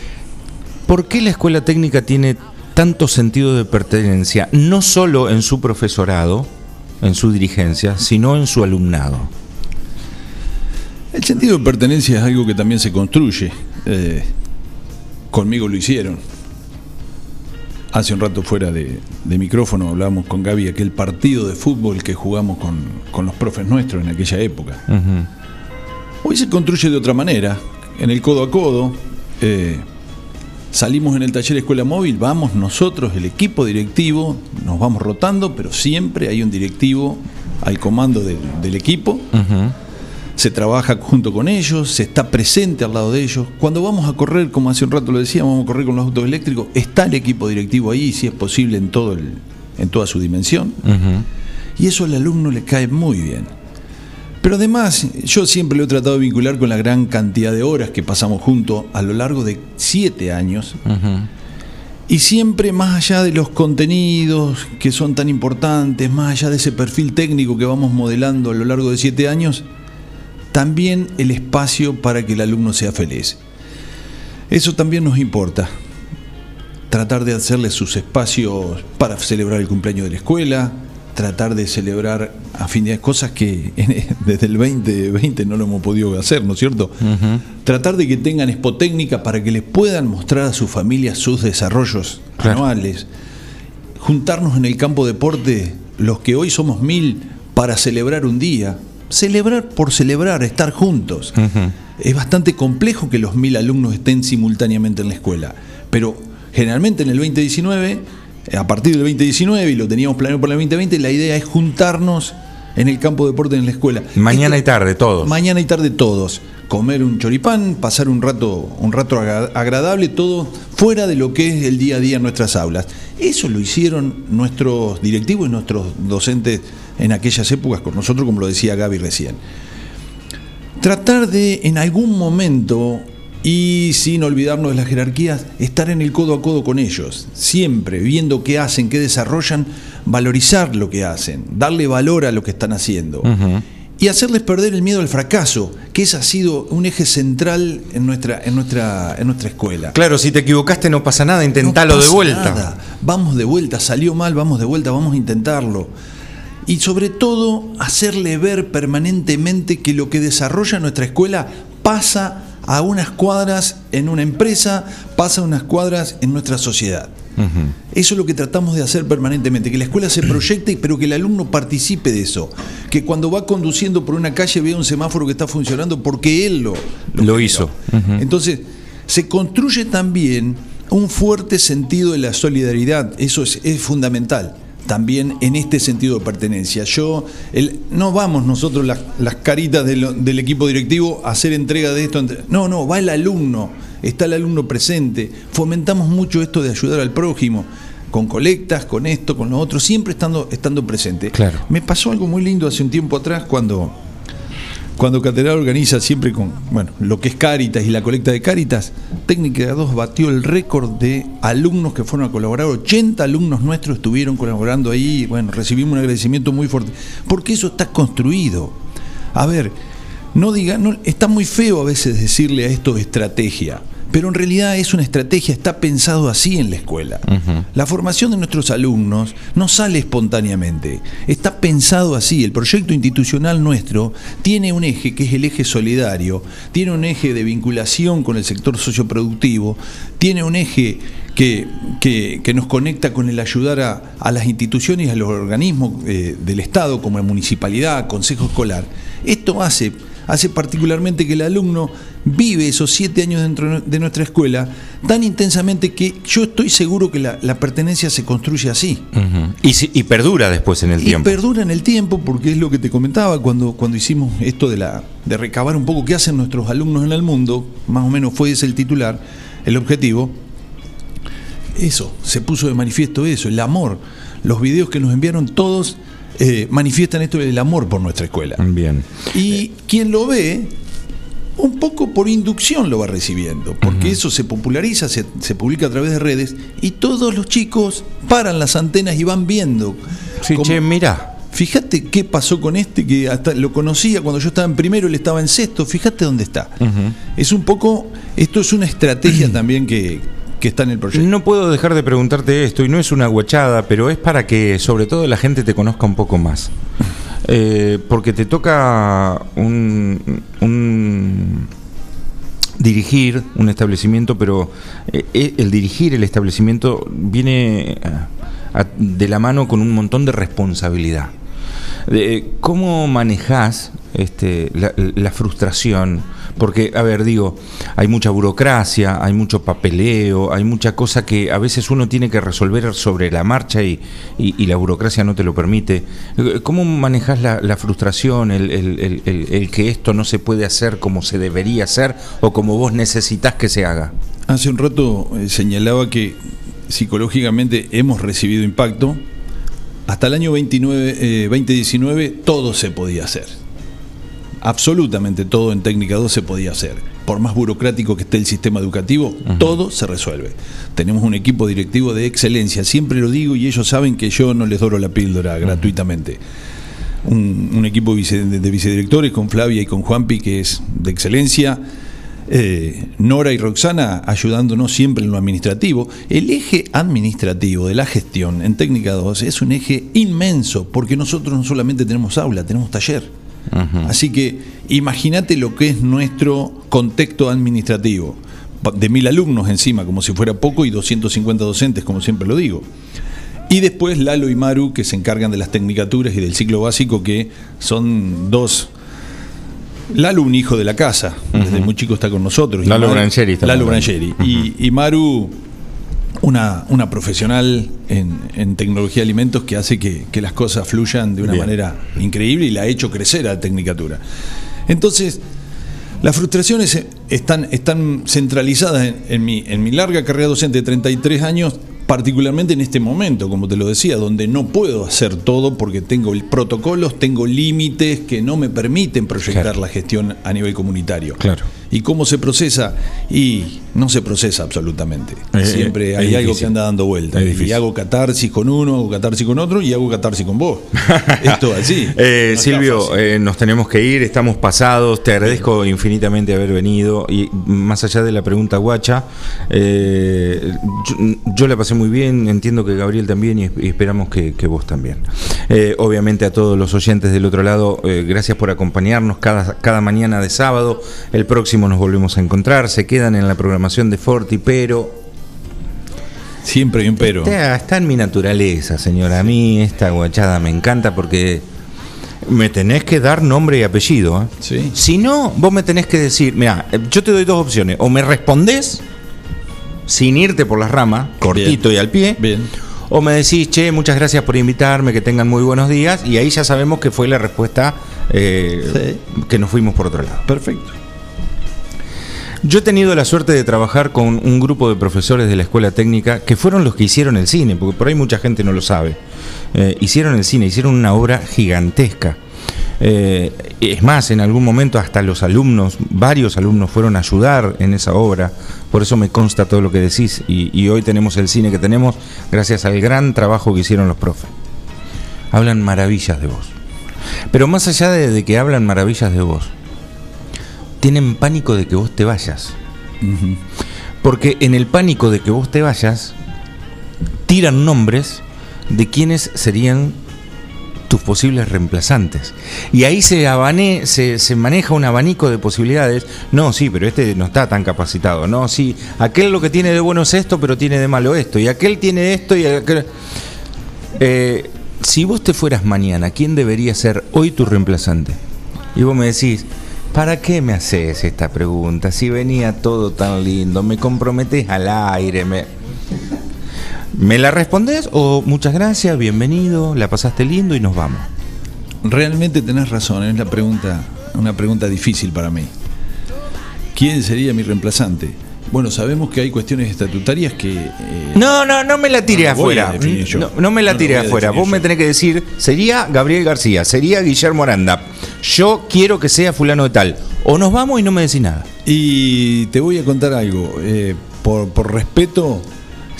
¿Por qué la escuela técnica tiene tanto sentido de pertenencia, no solo en su profesorado, en su dirigencia, sino en su alumnado? El sentido de pertenencia es algo que también se construye. Eh, conmigo lo hicieron. Hace un rato fuera de, de micrófono hablábamos con Gaby aquel partido de fútbol que jugamos con, con los profes nuestros en aquella época. Hoy se construye de otra manera, en el codo a codo. eh, salimos en el taller Escuela Móvil, vamos nosotros, el equipo directivo, nos vamos rotando, pero siempre hay un directivo al comando del, del equipo. Se trabaja junto con ellos, se está presente al lado de ellos. Cuando vamos a correr, como hace un rato lo decíamos, vamos a correr con los autos eléctricos, está el equipo directivo ahí, si es posible, en, todo el, en toda su dimensión. Y eso al alumno le cae muy bien. Pero además, yo siempre lo he tratado de vincular con la gran cantidad de horas que pasamos juntos a lo largo de siete años. Y siempre más allá de los contenidos que son tan importantes, más allá de ese perfil técnico que vamos modelando a lo largo de siete años, también el espacio para que el alumno sea feliz. Eso también nos importa. Tratar de hacerle sus espacios para celebrar el cumpleaños de la escuela, tratar de celebrar a fin de cosas que [laughs] desde el 2020 no lo hemos podido hacer, ¿no es cierto? Tratar de que tengan expotécnica para que les puedan mostrar a sus familias sus desarrollos anuales. Juntarnos en el campo deporte, los que hoy somos mil, para celebrar un día. Celebrar por celebrar, estar juntos. Es bastante complejo que los mil alumnos estén simultáneamente en la escuela, pero generalmente en el 2019, eh, a partir del 2019, y lo teníamos planeado para el 2020, la idea es juntarnos en el campo de deporte en la escuela. Mañana y tarde, todos. Mañana y tarde todos. Comer un choripán, pasar un rato, un rato agra- agradable, todo fuera de lo que es el día a día en nuestras aulas. Eso lo hicieron nuestros directivos y nuestros docentes en aquellas épocas con nosotros, como lo decía Gaby recién. Tratar de en algún momento, y sin olvidarnos de las jerarquías, estar en el codo a codo con ellos, siempre viendo qué hacen, qué desarrollan, valorizar lo que hacen, darle valor a lo que están haciendo. y hacerles perder el miedo al fracaso, que ese ha sido un eje central en nuestra, en nuestra, en nuestra escuela. Claro, si te equivocaste no pasa nada, intentalo No de vuelta. nada. Vamos de vuelta, salió mal, vamos de vuelta, vamos a intentarlo. Y sobre todo, hacerle ver permanentemente que lo que desarrolla nuestra escuela pasa a unas cuadras en una empresa, pasa a unas cuadras en nuestra sociedad. Eso es lo que tratamos de hacer permanentemente, que la escuela se proyecte, pero que el alumno participe de eso. Que cuando va conduciendo por una calle vea un semáforo que está funcionando porque él lo, Lo hizo. Entonces, se construye también un fuerte sentido de la solidaridad, eso es, es fundamental. También en este sentido de pertenencia. Yo, el- no vamos nosotros las, las caritas de lo- del equipo directivo a hacer entrega de esto. No, no, va el alumno, está el alumno presente. Fomentamos mucho esto de ayudar al prójimo, con colectas, con esto, con lo otro, siempre estando, estando presente. Claro. Me pasó algo muy lindo hace un tiempo atrás cuando cuando Catedral organiza siempre con bueno, lo que es Cáritas y la colecta de Cáritas, Técnica 2 batió el récord de alumnos que fueron a colaborar. 80 alumnos nuestros estuvieron colaborando ahí. Bueno, recibimos un agradecimiento muy fuerte. Porque eso está construido. A ver, no diga, no, está muy feo a veces decirle a esto estrategia. Pero en realidad es una estrategia, está pensado así en la escuela. La formación de nuestros alumnos no sale espontáneamente, está pensado así. El proyecto institucional nuestro tiene un eje que es el eje solidario, tiene un eje de vinculación con el sector socioproductivo, tiene un eje que, que- que nos conecta con el ayudar a, a las instituciones y a los organismos eh, del Estado, como la municipalidad, consejo escolar. Esto hace, hace particularmente que el alumno vive esos siete años dentro de nuestra escuela tan intensamente que yo estoy seguro que la, la pertenencia se construye así. Ujú. y, si- y perdura después en el Y tiempo. perdura en el tiempo porque es lo que te comentaba cuando, cuando hicimos esto de, la, de recabar un poco qué hacen nuestros alumnos en el mundo, más o menos fue ese el titular, el objetivo. Eso, se puso de manifiesto eso, el amor. Los videos que nos enviaron todos eh, manifiestan esto del amor por nuestra escuela. Bien. Y quien lo ve, un poco por inducción lo va recibiendo, porque eso se populariza, se, se publica a través de redes y todos los chicos paran las antenas y van viendo. Sí, che, mira. Fíjate qué pasó con este que hasta lo conocía cuando yo estaba en primero, él estaba en sexto, fíjate dónde está. Es un poco, esto es una estrategia [clears throat] también que, que está en el proyecto. No puedo dejar de preguntarte esto, y no es una guachada, pero es para que sobre todo la gente te conozca un poco más. Eh, porque te toca un, un dirigir un establecimiento, pero eh, eh, el dirigir el establecimiento viene a- de la mano con un montón de responsabilidad. ¿Cómo manejas este, la, la frustración? Porque, a ver, digo, hay mucha burocracia, hay mucho papeleo, hay mucha cosa que a veces uno tiene que resolver sobre la marcha y, y- la burocracia no te lo permite. ¿Cómo manejas la, frustración, el- el- el que esto no se puede hacer como se debería hacer o como vos necesitas que se haga? Hace un rato eh, señalaba que psicológicamente hemos recibido impacto. Hasta el año 29, eh, 2019 todo se podía hacer. Absolutamente todo en técnica 2 se podía hacer. Por más burocrático que esté el sistema educativo, todo se resuelve. Tenemos un equipo directivo de excelencia, siempre lo digo y ellos saben que yo no les doro la píldora gratuitamente. Un, un equipo vice- de, de vicedirectores con Flavia y con Juanpi que es de excelencia. Eh, Nora y Roxana ayudándonos siempre en lo administrativo. El eje administrativo de la gestión en Técnica 2 es un eje inmenso, porque nosotros no solamente tenemos aula, tenemos taller. Así que imagínate lo que es nuestro contexto administrativo. De mil alumnos encima, como si fuera poco, y 250 docentes, como siempre lo digo. Y después Lalo y Maru, que se encargan de las tecnicaturas y del ciclo básico, que son dos. Lalo, un hijo de la casa, desde muy chico está con nosotros. Lalo Brancheri Lalo Brancheri. y, y Maru, una, una profesional en, en tecnología de alimentos que hace que, que las cosas fluyan de una Bien. manera increíble y la ha hecho crecer a la tecnicatura. Entonces, las frustraciones están, están centralizadas en, en mi, en mi larga carrera docente de 33 años, particularmente en este momento, como te lo decía, donde no puedo hacer todo porque tengo protocolos, tengo límites que no me permiten proyectar la gestión a nivel comunitario. Claro. ¿Y cómo se procesa? Y no se procesa absolutamente. Siempre es hay algo difícil. que anda dando vuelta. Y hago catarsis con uno, hago catarsis con otro y hago catarsis con vos. [laughs] Esto así. Eh, No Silvio, eh, nos tenemos que ir, estamos pasados, te agradezco infinitamente haber venido y más allá de la pregunta guacha, eh, yo, yo la pasé muy bien, entiendo que Gabriel también y, y esperamos que, que vos también. Obviamente a todos los oyentes del otro lado, gracias por acompañarnos cada, cada mañana de sábado, el próximo nos volvemos a encontrar, se quedan en la programación de Forti, pero... Siempre hay un pero. Está, está en mi naturaleza, señora. A mí esta guachada me encanta porque me tenés que dar nombre y apellido. ¿eh? Si no, vos me tenés que decir, mira, yo te doy dos opciones. O me respondés sin irte por las ramas, cortito y al pie. O me decís, che, muchas gracias por invitarme, que tengan muy buenos días. Y ahí ya sabemos que fue la respuesta eh, que nos fuimos por otro lado. Perfecto. Yo he tenido la suerte de trabajar con un grupo de profesores de la escuela técnica que fueron los que hicieron el cine, porque por ahí mucha gente no lo sabe. Eh, hicieron el cine, hicieron una obra gigantesca. Eh, es más, en algún momento hasta los alumnos, varios alumnos fueron a ayudar en esa obra, por eso me consta todo lo que decís y, hoy tenemos el cine que tenemos gracias al gran trabajo que hicieron los profes. Hablan maravillas de vos. Pero más allá de que hablan maravillas de vos, tienen pánico de que vos te vayas. Porque en el pánico de que vos te vayas, tiran nombres de quienes serían tus posibles reemplazantes. Y ahí se, abane, se, se maneja un abanico de posibilidades. No, sí, pero este no está tan capacitado. No, sí, aquel lo que tiene de bueno es esto, pero tiene de malo esto. Y aquel tiene esto y aquel... Eh, si vos te fueras mañana, ¿quién debería ser hoy tu reemplazante? Y vos me decís, ¿para qué me haces esta pregunta? Si venía todo tan lindo, me comprometés al aire, me... ¿Me la respondés o muchas gracias, bienvenido, la pasaste lindo y nos vamos? Realmente tenés razón, es la pregunta, una pregunta difícil para mí. ¿Quién sería mi reemplazante? Bueno, sabemos que hay cuestiones estatutarias que... eh, No, no, no me la tire No lo voy a afuera. yo. No, no me la No tire afuera. Vos me tenés que decir, sería Gabriel García, sería Guillermo Aranda. Yo quiero que sea fulano de tal. O nos vamos y no me decís nada. Y te voy a contar algo. eh, por, por respeto,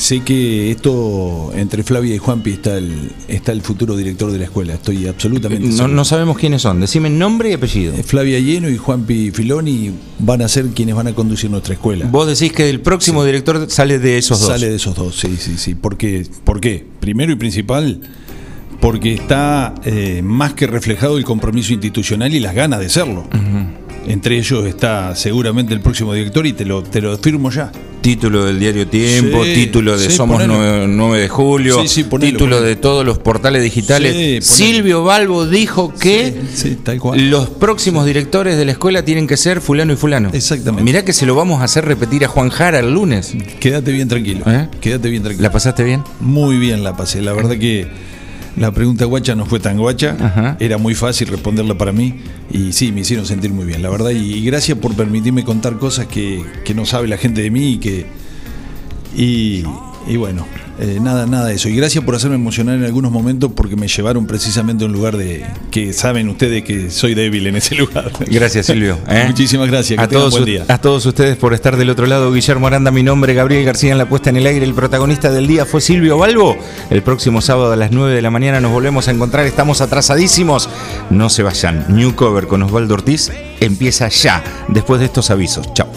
sé que esto entre Flavia y Juanpi está el, está el futuro director de la escuela. Estoy absolutamente No, no sabemos quiénes son. Decime nombre y apellido. Eh, Flavia Lleno y Juanpi Filoni van a ser quienes van a conducir nuestra escuela. Vos decís que el próximo director sale de esos dos. Sale de esos dos, sí, sí, sí. ¿Por qué? ¿Por qué? Primero y principal, porque está eh, más que reflejado el compromiso institucional y las ganas de serlo. Entre ellos está seguramente el próximo director y te lo, te lo firmo ya. Título del diario Tiempo, Sí, título de sí, Somos ponelo. 9, 9 de julio, Sí, sí, ponelo, título ponelo. de todos los portales digitales. Silvio Balbo dijo que Sí, tal cual. los próximos directores de la escuela tienen que ser fulano y fulano. Exactamente. Mirá que se lo vamos a hacer repetir a Juan Jara el lunes. Quédate bien tranquilo. ¿Eh? Quédate bien tranquilo. ¿La pasaste bien? Muy bien la pasé. La verdad que la pregunta guacha no fue tan guacha. Era muy fácil responderla para mí. Y sí, me hicieron sentir muy bien, la verdad. Y gracias por permitirme contar cosas que, que no sabe la gente de mí y que. Y, y bueno, eh, nada, nada de eso. Y gracias por hacerme emocionar en algunos momentos porque me llevaron precisamente a un lugar de que saben ustedes que soy débil en ese [laughs] lugar. Gracias, Silvio. [laughs] ¿eh? Muchísimas gracias. Que A todos, buen día. a todos ustedes por estar del otro lado. Guillermo Aranda, mi nombre, Gabriel García en la puesta en el aire. El protagonista del día fue Silvio Balbo. El próximo sábado a las 9 de la mañana nos volvemos a encontrar. Estamos atrasadísimos. No se vayan. New Cover con Osvaldo Ortiz empieza ya, después de estos avisos. Chao.